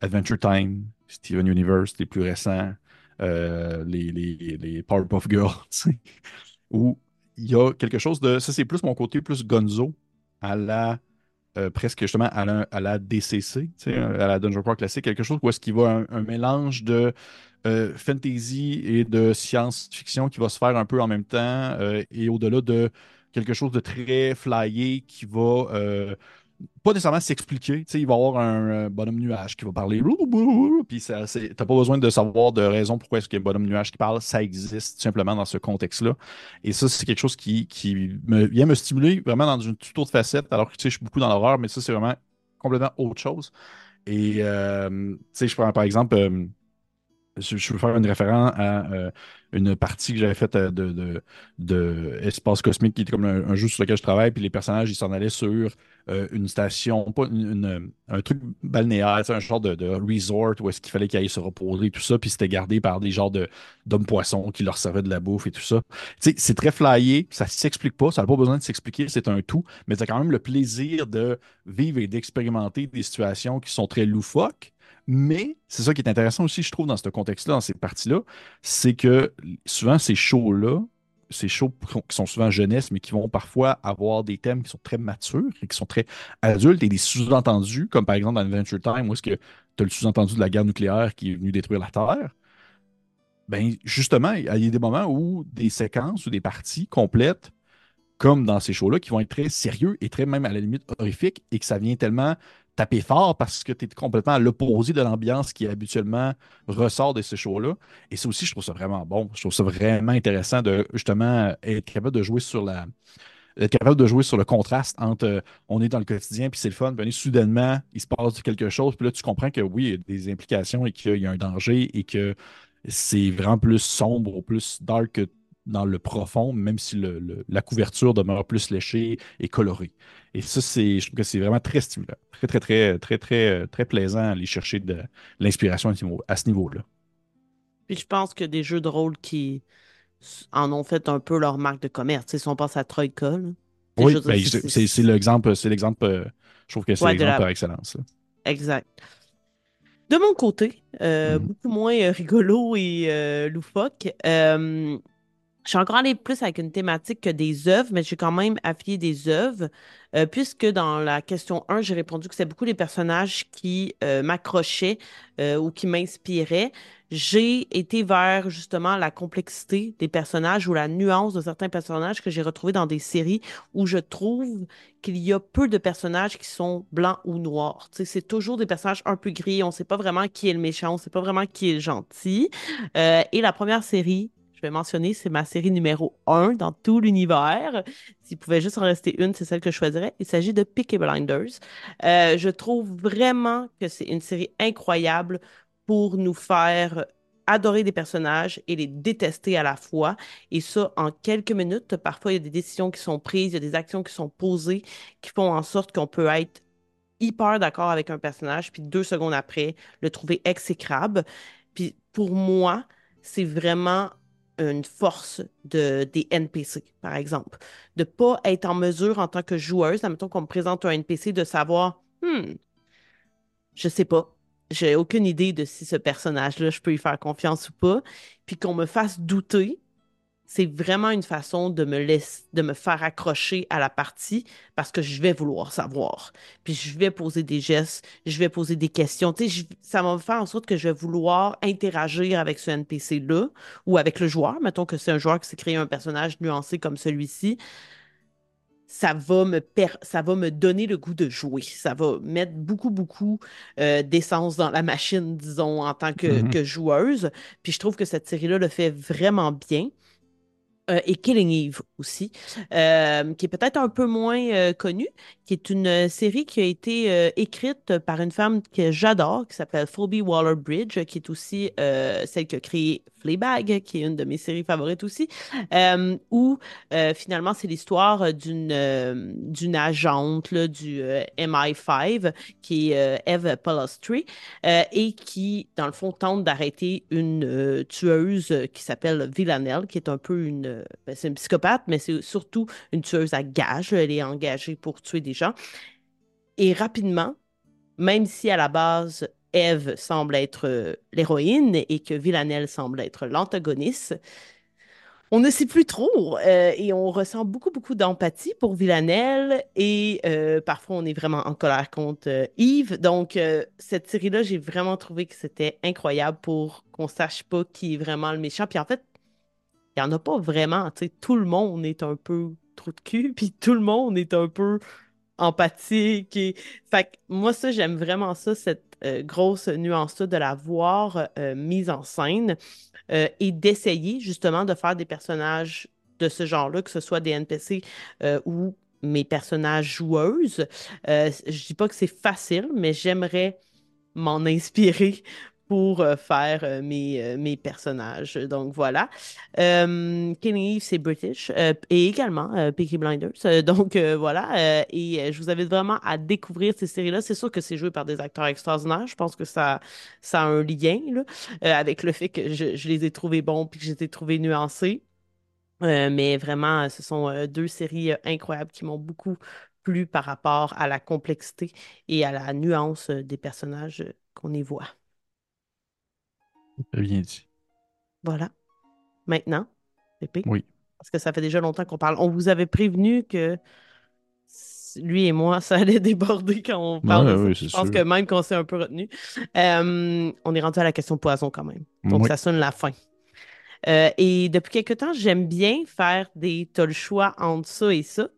Adventure Time, Steven Universe, les plus récents, euh, les, les, les Powerpuff Girls, [LAUGHS] où il y a quelque chose de. Ça, c'est plus mon côté plus gonzo à la. euh, presque justement à la, à la DCC, sais, à la Dungeon Crawl classique, quelque chose où est-ce qu'il va un, un mélange de euh, fantasy et de science-fiction qui va se faire un peu en même temps et au-delà de quelque chose de très flyé qui va pas nécessairement s'expliquer. Il va y avoir un euh, bonhomme nuage qui va parler. Puis t'as pas besoin de savoir de raison pourquoi est-ce qu'il y a un bonhomme nuage qui parle. Ça existe simplement dans ce contexte-là. Et ça, c'est quelque chose qui, qui vient me stimuler vraiment dans une toute autre facette. Alors que je suis beaucoup dans l'horreur, mais ça, c'est vraiment complètement autre chose. Et euh, je prends par exemple. euh, je, veux faire une référence à euh, une partie que j'avais faite de, de, de Espace Cosmique, qui était comme un, un jeu sur lequel je travaille, puis les personnages, ils s'en allaient sur euh, une station, pas une- une- un truc balnéaire, un genre de, de resort où est-ce qu'il fallait qu'ils aillent se reposer, tout ça, puis c'était gardé par des genres d'hommes-poissons qui leur servaient de la bouffe et tout ça. C'est très flyé, ça s'explique pas, ça n'a pas besoin de s'expliquer, c'est un tout, mais as quand même le plaisir de vivre et d'expérimenter des situations qui sont très loufoques. Mais c'est ça qui est intéressant aussi, je trouve, dans ce contexte-là, dans cette partie-là, c'est que souvent ces shows-là, ces shows qui sont souvent jeunesse, mais qui vont parfois avoir des thèmes qui sont très matures et qui sont très adultes et des sous-entendus, comme par exemple dans Adventure Time, où est-ce que tu as le sous-entendu de la guerre nucléaire qui est venue détruire la Terre. Ben, justement, il y a des moments où des séquences ou des parties complètes, comme dans ces shows-là, qui vont être très sérieux et très même à la limite horrifiques, et que ça vient tellement taper fort parce que tu es complètement à l'opposé de l'ambiance qui habituellement ressort de ces shows-là. Et ça aussi, je trouve ça vraiment bon. Je trouve ça vraiment intéressant de justement être capable de jouer sur la. être capable de jouer sur le contraste entre euh, on est dans le quotidien, puis c'est le fun, puis soudainement, il se passe quelque chose, puis là, tu comprends que oui, il y a des implications et qu'il y a un danger et que c'est vraiment plus sombre ou plus dark que dans le profond, même si le- le- la couverture demeure plus léchée et colorée. Et ça, c'est, je trouve que c'est vraiment très stimulant. Très, très, très, très, très, très plaisant à aller chercher de l'inspiration à ce niveau-là. Puis je pense que des jeux de rôle qui en ont fait un peu leur marque de commerce. Si on pense à Troika, là. Oui, ben, c'est- l'exemple, c'est l'exemple, euh, je trouve que c'est Ouais, l'exemple la- par excellence. là. Exact. De mon côté, euh, Mhm. beaucoup moins euh, rigolo et euh, loufoque, euh, Je suis encore allée plus avec une thématique que des œuvres, mais j'ai quand même affilié des œuvres, euh, puisque dans la question 1, j'ai répondu que c'est beaucoup les personnages qui euh, m'accrochaient euh, ou qui m'inspiraient. J'ai été vers justement la complexité des personnages ou la nuance de certains personnages que j'ai retrouvés dans des séries où je trouve qu'il y a peu de personnages qui sont blancs ou noirs. C'est toujours des personnages un peu gris, on ne sait pas vraiment qui est le méchant, on ne sait pas vraiment qui est le gentil. et la première série je vais mentionner, c'est ma série numéro 1 dans tout l'univers. S'il pouvait juste en rester une, c'est celle que je choisirais. Il s'agit de Peaky Blinders. Euh, je trouve vraiment que c'est une série incroyable pour nous faire adorer des personnages et les détester à la fois. Et ça, en quelques minutes, parfois, il y a des décisions qui sont prises, il y a des actions qui sont posées qui font en sorte qu'on peut être hyper d'accord avec un personnage, puis deux secondes après, le trouver exécrable. Puis pour moi, c'est vraiment une force de, des NPC, par exemple. De ne pas être en mesure en tant que joueuse, admettons qu'on me présente un NPC, de savoir, hmm, je sais pas, j'ai aucune idée de si ce personnage-là, je peux y faire confiance ou pas, puis qu'on me fasse douter c'est vraiment une façon de me laisser, de me faire accrocher à la partie parce que je vais vouloir savoir. Puis je vais poser des gestes, je vais poser des questions. Tu sais, ça va me faire en sorte que je vais vouloir interagir avec ce NPC-là ou avec le joueur. Mettons que c'est un joueur qui s'est créé un personnage nuancé comme celui-ci. Ça va, me ça va me donner le goût de jouer. Ça va mettre beaucoup, beaucoup euh, d'essence dans la machine, disons, en tant que, Mhm. que joueuse. Puis je trouve que cette série-là le fait vraiment bien. Euh, et Killing Eve aussi, euh, qui est peut-être un peu moins euh, connue, qui est une série qui a été écrite par une femme que j'adore, qui s'appelle Phoebe Waller-Bridge, qui est aussi celle qui a créé Fleabag, qui est une de mes séries favorites aussi, euh, où euh, finalement c'est l'histoire d'une euh, agente là, du euh, MI5 qui est euh, Eve Polastri et qui, dans le fond, tente d'arrêter une tueuse qui s'appelle Villanelle, qui est un peu une... ben, c'est une psychopathe, mais c'est surtout une tueuse à gages. Elle est engagée pour tuer des gens. Et rapidement, même si à la base, Eve semble être euh, l'héroïne et que Villanelle semble être l'antagoniste, on ne sait plus trop euh, et on ressent beaucoup, beaucoup d'empathie pour Villanelle et euh, parfois on est vraiment en colère contre Yves. Donc, cette série-là, j'ai vraiment trouvé que c'était incroyable pour qu'on sache pas qui est vraiment le méchant. Puis en fait, il n'y en a pas vraiment. Tout le monde est un peu trou de cul, [LAUGHS] puis tout le monde est un peu empathique. Fait que moi, ça, j'aime vraiment ça, cette grosse nuance-là de la voir euh, mise en scène euh, et d'essayer justement de faire des personnages de ce genre-là, que ce soit des NPC euh, ou mes personnages joueuses. Euh, je dis pas que c'est facile, mais j'aimerais m'en inspirer pour euh, faire euh, mes, euh, mes personnages. Donc voilà. Euh, Killing c'est British et également euh, Peaky Blinders. Donc voilà. Et je vous invite vraiment à découvrir ces séries-là. C'est sûr que c'est joué par des acteurs extraordinaires. Je pense que ça, ça a un lien là, avec le fait que je, les ai trouvés bons puis que je les ai trouvés nuancés. Mais vraiment, ce sont deux séries incroyables qui m'ont beaucoup plu par rapport à la complexité et à la nuance des personnages qu'on y voit. Bien dit. Voilà. Maintenant, Pépé, Oui. parce que ça fait déjà longtemps qu'on parle. On vous avait prévenu que lui et moi, [LAUGHS] ça allait déborder quand on parle Ouais, de ça. oui, Je pense que même qu'on s'est un peu retenu. Euh, on est rendu à la question poison quand même. Donc, Oui. ça sonne la fin. Euh, et depuis quelque temps, j'aime bien faire des t'as le choix entre ça et ça.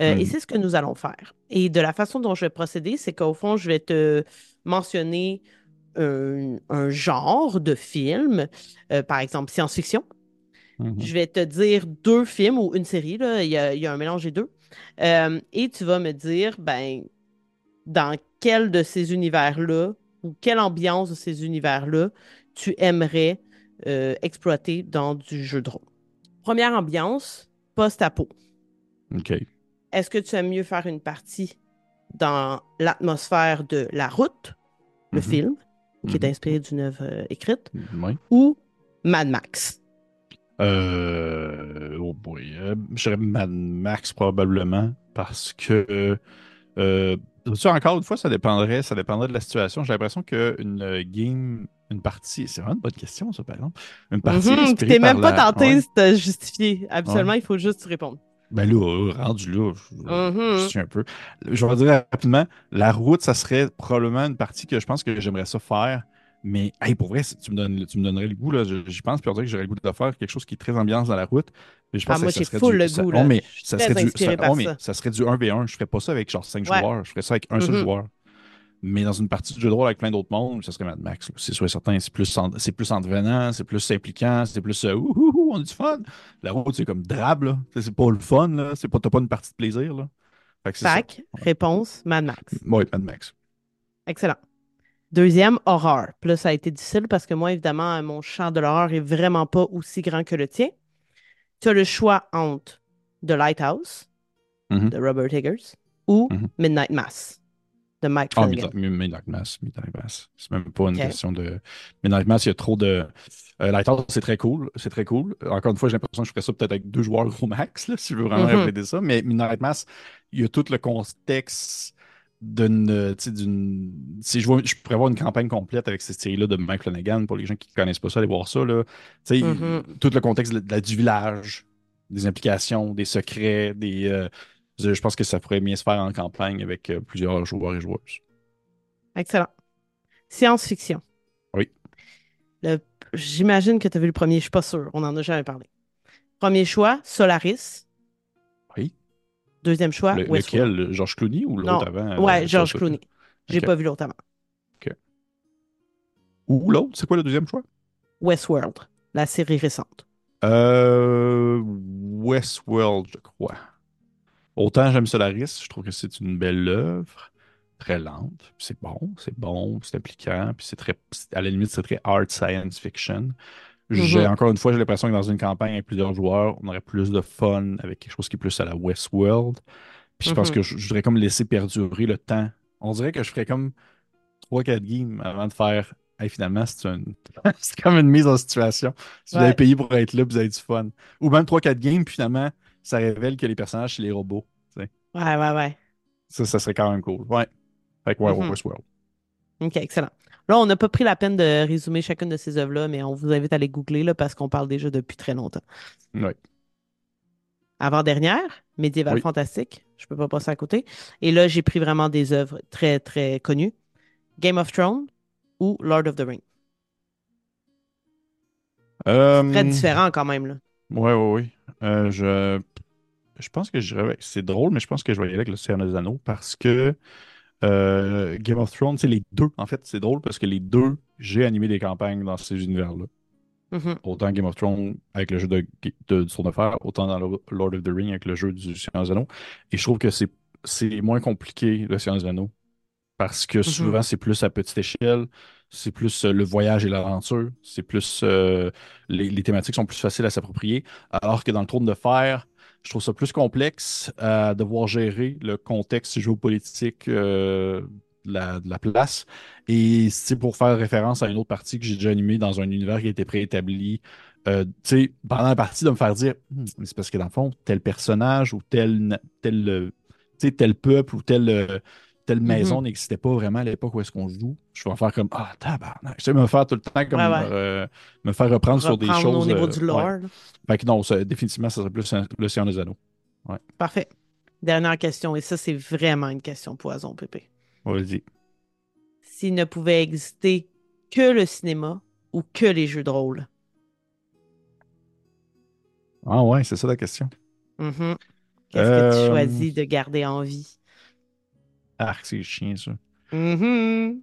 Euh, et Mhm. c'est ce que nous allons faire. Et de la façon dont je vais procéder, c'est qu'au fond, je vais te mentionner un, un genre de film, euh, par exemple science-fiction. Mhm. Je vais te dire deux films ou une série, là, il y a, il y a un mélange des deux. Euh, et tu vas me dire, ben, dans quel de ces univers-là ou quelle ambiance de ces univers-là tu aimerais euh, exploiter dans du jeu de rôle? Première ambiance, post-apo. OK. Est-ce que tu aimes mieux faire une partie dans l'atmosphère de La Route, le Mhm. film, qui est Mhm. inspiré d'une œuvre euh, écrite, Oui. ou Mad Max? Euh, oh boy. Euh, je dirais Mad Max probablement parce que euh, encore une fois, ça dépendrait, ça dépendrait de la situation. J'ai l'impression qu'une game, une partie, c'est vraiment une bonne question, ça, par exemple. Une partie Mhm, Tu t'es même pas la... tenté Ouais, de te justifier. ouais. Habituellement, il faut juste répondre. Ben là, euh, rendu là, je, je Mhm. suis un peu. Je vais dire rapidement, la route, ça serait probablement une partie que je pense que j'aimerais ça faire. Mais hey, pour vrai, tu me donnes, tu me donnerais le goût, là, je- j'y pense, puis on dirait que j'aurais le goût de faire quelque chose qui est très ambiance dans la route. Mais je Ah, pense moi, que ça serait full du. le ça- goût, oh, là. mais Je suis ça serait du. ça- par oh, mais ça. ça serait du 1v1. Je ferais pas ça avec genre 5 Ouais. joueurs. Je ferais ça avec un seul Mhm. joueur. Mais dans une partie de jeu de rôle avec plein d'autres mondes, ça serait Mad Max. C'est sûr et certain. C'est plus, c'est plus entrevenant, c'est plus impliquant, c'est plus euh, ouh, ouh, ouh, on a du fun. La route, c'est comme drabe, là. C'est pas le fun, là. C'est pas, t'as pas une partie de plaisir, là. Fait que c'est ça. Réponse, Mad Max. Ouais, Mad Max. Excellent. Deuxième, horreur. Puis là, ça a été difficile parce que moi, évidemment, mon champ de l'horreur est vraiment pas aussi grand que le tien. Tu as le choix entre The Lighthouse Mhm. de Robert Eggers ou Mhm. Midnight Mass de Mike Ah, Flanagan. Midnight, Midnight Mass. Midnight Mass. C'est même pas une question de. Midnight Mass, il y a trop de. Euh, Lighthouse, c'est très cool. C'est très cool. Encore une fois, j'ai l'impression que je ferais ça peut-être avec deux joueurs gros max, là, si je veux vraiment Mhm. répéter ça. Mais Midnight Mass, il y a tout le contexte d'une. Si je, vois, je pourrais voir une campagne complète avec cette série-là de Mike Flanagan, pour les gens qui ne connaissent pas ça, allez voir ça. Là. Tu sais, Mhm. tout le contexte de du village, des implications, des secrets, des. euh, je pense que ça pourrait bien se faire en campagne avec euh, plusieurs joueurs et joueuses. Excellent. Science-fiction. Oui. J'imagine que tu as vu le premier, je suis pas sûre. On n'en a jamais parlé. Premier choix, Solaris. Oui. Deuxième choix, Le- Westworld. lequel? Georges Clooney ou l'autre avant? Ouais, George Clooney. J'ai Ok. pas vu l'autre avant. Ou l'autre? C'est quoi le deuxième choix? Westworld, la série récente. Euh, Westworld, je crois. Autant j'aime Solaris, je trouve que c'est une belle œuvre, très lente. C'est bon, c'est bon, c'est impliquant, puis c'est très, à la limite, c'est très art science fiction. J'ai, Mhm. encore une fois, j'ai l'impression que dans une campagne avec plusieurs joueurs, on aurait plus de fun avec quelque chose qui est plus à la Westworld. Puis je pense Mhm. que je, je voudrais comme laisser perdurer le temps. On dirait que je ferais comme 3-4 games avant de faire. Hey, finalement, c'est une... [LAUGHS] c'est comme une mise en situation. Si vous avez payé pour être là, vous avez du fun. Ou même 3-4 games, puis finalement, ça révèle que les personnages, c'est les robots. tu sais. Ouais, ouais, ouais. Ça, ça serait quand même cool. Ouais. Fait que ouais, Mhm. Westworld. OK, excellent. Là, on n'a pas pris la peine de résumer chacune de ces œuvres-là, mais on vous invite à les googler là, parce qu'on parle déjà depuis très longtemps. Ouais. Avant-dernière, médiéval Oui. fantastique. Je peux pas passer à côté. Et là, j'ai pris vraiment des œuvres très, très connues. Game of Thrones ou Lord of the Rings? Euh, Très différent quand même, là. Ouais, ouais, ouais. Euh, je... je pense que C'est drôle, mais je pense que je vais y aller avec le Seigneur des Anneaux parce que euh, Game of Thrones, c'est les deux. En fait, c'est drôle parce que les deux, j'ai animé des campagnes dans ces univers-là. Mhm. Autant Game of Thrones avec le jeu de, de, de Fer, autant dans Lord of the Ring avec le jeu du Seigneur des Anneaux. Et je trouve que c'est moins compliqué, le Seigneur des Anneaux. Parce que souvent, c'est plus à petite échelle, c'est plus euh, le voyage et l'aventure, c'est plus. euh, les, les thématiques sont plus faciles à s'approprier. Alors que dans le Trône de Fer, je trouve ça plus complexe à devoir gérer le contexte géopolitique euh, de, la, place. Et c'est pour faire référence à une autre partie que j'ai déjà animée dans un univers qui a été préétabli. Euh, pendant la partie, de me faire dire, Hmm, c'est parce que dans le fond, tel personnage ou tel, tel, euh, tel peuple ou tel, euh, telle maison n'existait pas vraiment à l'époque où est-ce qu'on joue. Je vais en faire comme, ah, tabarnak. Je sais, me faire tout le temps comme, Ouais, ouais. euh, me faire reprendre sur des choses. au niveau euh, du ouais. lore. là. Fait que non, ça- définitivement, ça serait plus un- le Seigneur des Anneaux. Parfait. Dernière question, et ça, c'est vraiment une question poison, Pépé. Vas-y. S'il ne pouvait exister que le cinéma ou que les jeux de rôle? Ah ouais, c'est ça la question. Mhm. Qu'est-ce que tu Euh, choisis de garder en vie? Ah, c'est chiant, ça. Mhm.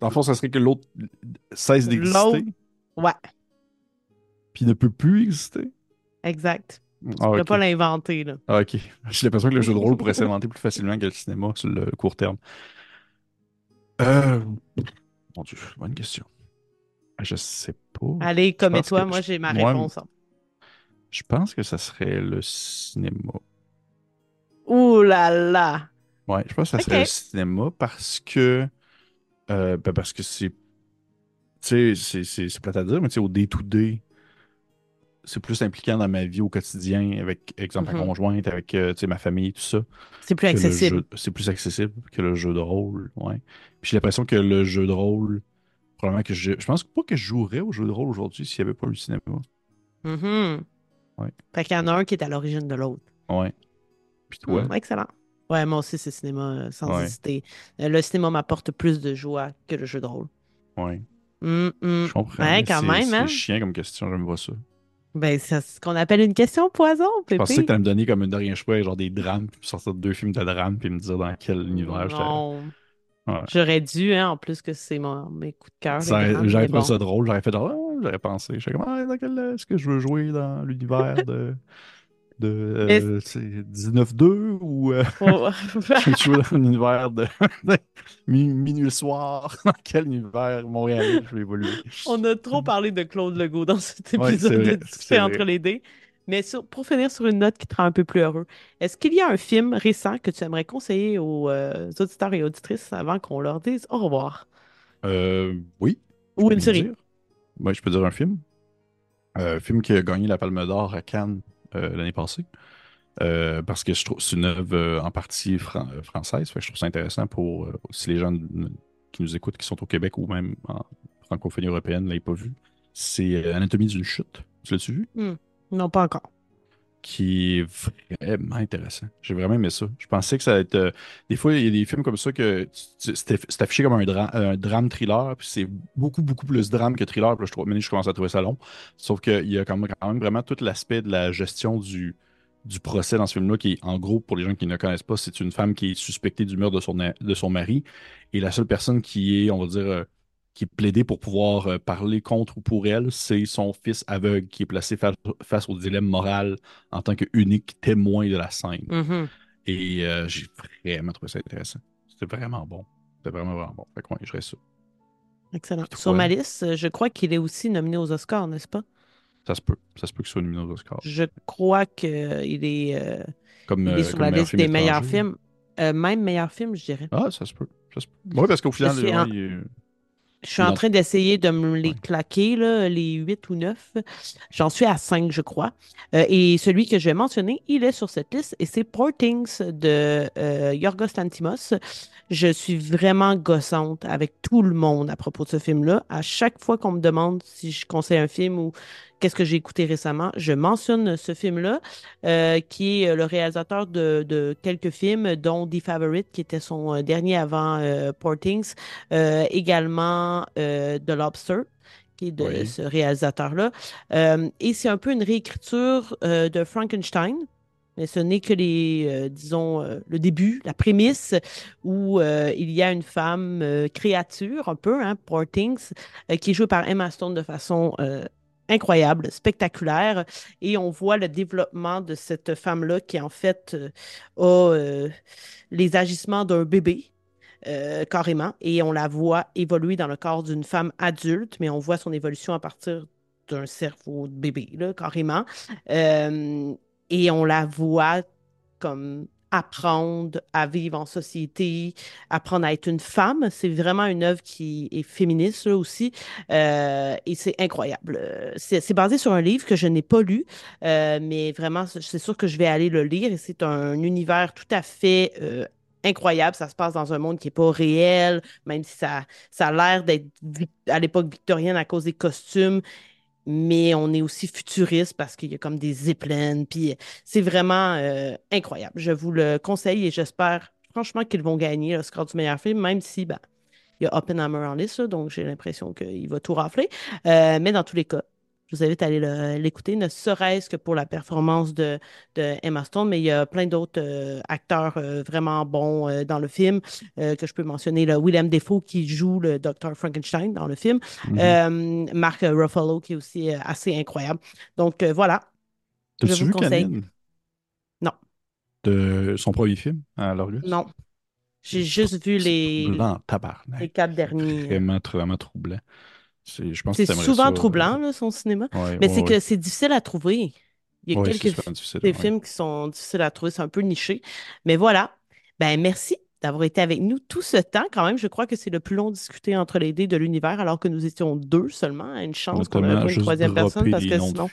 Dans le fond, ça serait que l'autre cesse L'autre. d'exister, Ouais, puis ne peut plus exister. exact. Ah, Tu peux ok. pas l'inventer, là. Ah, ok. J'ai l'impression que le jeu de rôle pourrait s'inventer plus facilement que le cinéma sur le court terme. Euh... Mon Dieu, bonne question. Je sais pas. Allez, commets-toi. que Moi, j'ai ma moi, réponse. hein. Je pense que ça serait le cinéma. Ouh là là! Ouais, je pense que ça serait le cinéma parce que. euh, ben parce que c'est. Tu sais, c'est- c'est c'est plate à dire, mais tu sais, au day-to-day, c'est plus impliquant dans ma vie au quotidien, avec, exemple, ma Mhm. conjointe, avec, euh, tu sais, ma famille, tout ça, C'est plus accessible. c'est plus accessible que le jeu de rôle, ouais. Puis j'ai l'impression que le jeu de rôle, probablement que je, je pense pas que je jouerais au jeu de rôle aujourd'hui s'il n'y avait pas eu le cinéma. Mhm. Ouais. Fait qu'il y en a un qui est à l'origine de l'autre. Ouais. Puis toi? Hmm, excellent. Ouais, moi aussi, c'est cinéma, euh, sans Ouais. hésiter. Euh, Le cinéma m'apporte plus de joie que le jeu de rôle. Ouais. Hum, hum. Je comprends. Ouais, quand c'est- même, hein? C'est chiant comme question, j'aime pas ça. Ben, c'est ce qu'on appelle une question poison, Je pensais que t'allais me donner comme un dernier choix, genre des drames, puis sortir deux films de drames, puis me dire dans quel univers j'étais. Ouais. J'aurais dû, hein, en plus que c'est mon, mes coups de cœur, J'aurais trouvé bon. ça drôle, j'aurais fait genre, j'aurais pensé. J'étais comme, ah, dans quel est-ce que je veux jouer dans l'univers de, de euh, c'est 19-2 ou euh, Oh. [LAUGHS] je veux jouer dans l'univers de [LAUGHS] mi- minuit soir? [LAUGHS] Dans quel univers Montréal je vais évoluer? On a trop parlé de Claude Legault dans cet épisode vrai, de c'est entre les dés. Mais sur- pour finir sur une note qui te rend un peu plus heureux, est-ce qu'il y a un film récent que tu aimerais conseiller aux euh, auditeurs et auditrices avant qu'on leur dise au revoir? Euh, oui. Ou une série? dire. Je peux dire un film. Euh, un film qui a gagné la Palme d'Or à Cannes euh, l'année passée. Euh, parce que je trouve c'est une œuvre en partie fran- française. Je trouve ça intéressant pour si les gens qui nous écoutent, qui sont au Québec ou même en francophonie européenne, ne l'avaient pas vu. C'est Anatomie d'une chute. Tu l'as-tu vu? Non, pas encore. Qui est vraiment intéressant. J'ai vraiment aimé ça. Je pensais que ça allait être. euh, des fois, il y a des films comme ça que c'est affiché comme un, dra- un drame thriller, puis c'est beaucoup, beaucoup plus drame que thriller. Puis je, trouve, je commence à trouver ça long. Sauf qu'il y a quand même, quand même vraiment tout l'aspect de la gestion du, du procès dans ce film-là, qui en gros, pour les gens qui ne connaissent pas, c'est une femme qui est suspectée du meurtre de son, de son mari. Et la seule personne qui est, on va dire, euh, qui plaidée pour pouvoir euh, parler contre ou pour elle, c'est son fils aveugle qui est placé fa- face au dilemme moral en tant qu'unique témoin de la scène. Mhm. Et euh, j'ai vraiment trouvé ça intéressant. C'était vraiment bon. C'était vraiment, vraiment bon. Fait que ouais, je reste ça. Excellent. Sur ma liste, je crois qu'il est aussi nominé aux Oscars, n'est-ce pas? Ça se peut. Ça se peut ce soit nominé aux Oscars. Je crois qu'il est, euh, Comme, il est sur comme la liste des meilleurs films. Euh, même meilleur film, je dirais. Ah, ça se peut. Ça se peut. Oui, parce qu'au final, ouais, il est- Je suis en train d'essayer de me les claquer, là, les 8 ou 9. J'en suis à 5, je crois. Euh, et celui que je vais mentionner, il est sur cette liste et c'est Portings de euh, Yorgos Lanthimos. Je suis vraiment gossante avec tout le monde à propos de ce film-là. À chaque fois qu'on me demande si je conseille un film ou qu'est-ce que j'ai écouté récemment, je mentionne ce film-là, euh, qui est le réalisateur de, de quelques films, dont The Favorite, qui était son euh, dernier avant euh, Portings. Euh, également euh, The Lobster, qui est de Oui. ce réalisateur-là. Euh, et c'est un peu une réécriture euh, de Frankenstein. Mais ce n'est que les, euh, disons, euh, le début, la prémisse, où euh, il y a une femme euh, créature, un peu, hein, Portings, euh, qui est jouée par Emma Stone de façon euh, incroyable, spectaculaire. Et on voit le développement de cette femme-là qui, en fait, euh, a euh, les agissements d'un bébé euh, carrément, et on la voit évoluer dans le corps d'une femme adulte, mais on voit son évolution à partir d'un cerveau de bébé, là, carrément. Et on la voit comme apprendre à vivre en société, apprendre à être une femme. C'est vraiment une œuvre qui est féministe aussi, Euh, et c'est incroyable. C'est basé sur un livre que je n'ai pas lu, euh, mais vraiment, c'est sûr que je vais aller le lire, c'est un univers tout à fait euh, incroyable. Ça se passe dans un monde qui n'est pas réel, même si ça, ça a l'air d'être à l'époque victorienne à cause des costumes. Mais on est aussi futuriste parce qu'il y a comme des zeppelins. Puis c'est vraiment euh, incroyable. Je vous le conseille et j'espère franchement qu'ils vont gagner le score du meilleur film, même si ben, il y a Oppenheimer en liste, là, donc j'ai l'impression qu'il va tout rafler. Euh, mais dans tous les cas, je vous invite à aller le- l'écouter, ne serait-ce que pour la performance de, de Emma Stone, mais il y a plein d'autres euh, acteurs euh, vraiment bons euh, dans le film que je peux mentionner. Là, Willem Dafoe qui joue le Dr. Frankenstein dans le film. Mhm. Euh, Mark Ruffalo qui est aussi assez incroyable. Donc voilà, je vous vu le conseille. Canine? Non. De son premier film à l'Orgus? non. J'ai juste vu les, Troublant, les quatre derniers. Vraiment, vraiment troublant. C'est, je pense que C'est t'aimerais souvent ça, troublant, euh, là, son cinéma. ouais, Mais ouais, c'est ouais. que c'est difficile à trouver. Il y a quelques des films qui sont difficiles à trouver, c'est un peu niché. Mais voilà. Ben merci d'avoir été avec nous tout ce temps. Quand même, je crois que c'est le plus long discuté entre les dés de l'univers, alors que nous étions deux seulement. Une chance qu'on pas une troisième personne parce que sinon.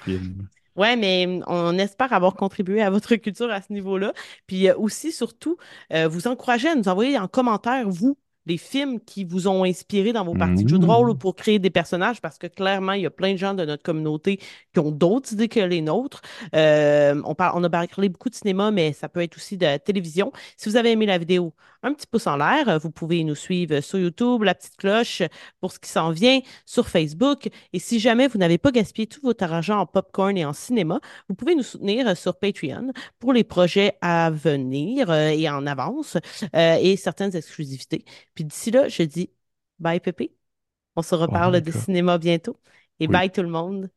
Ouais, mais hum, on espère avoir contribué à votre culture à ce niveau-là. Puis euh, aussi, surtout, euh, vous encourager à nous envoyer en commentaire, vous, les films qui vous ont inspiré dans vos parties de jeux de rôle ou pour créer des personnages, parce que clairement, il y a plein de gens de notre communauté qui ont d'autres idées que les nôtres. Euh, on parle, on a parlé beaucoup de cinéma, mais ça peut être aussi de télévision. Si vous avez aimé la vidéo, un petit pouce en l'air. Vous pouvez nous suivre sur YouTube, la petite cloche pour ce qui s'en vient, sur Facebook. Et si jamais vous n'avez pas gaspillé tout votre argent en popcorn et en cinéma, vous pouvez nous soutenir sur Patreon pour les projets à venir euh, et en avance euh, et certaines exclusivités. Puis d'ici là, je dis bye Pépé. On se reparle de cinéma bientôt. Et Oui. bye tout le monde.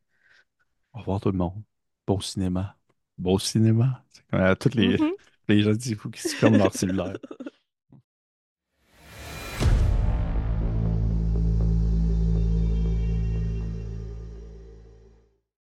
Au revoir tout le monde. Bon cinéma. Bon cinéma. C'est comme, euh, toutes les, Mhm. les gens disent qu'il faut qu'ils se ferment leur [LAUGHS] cellulaire.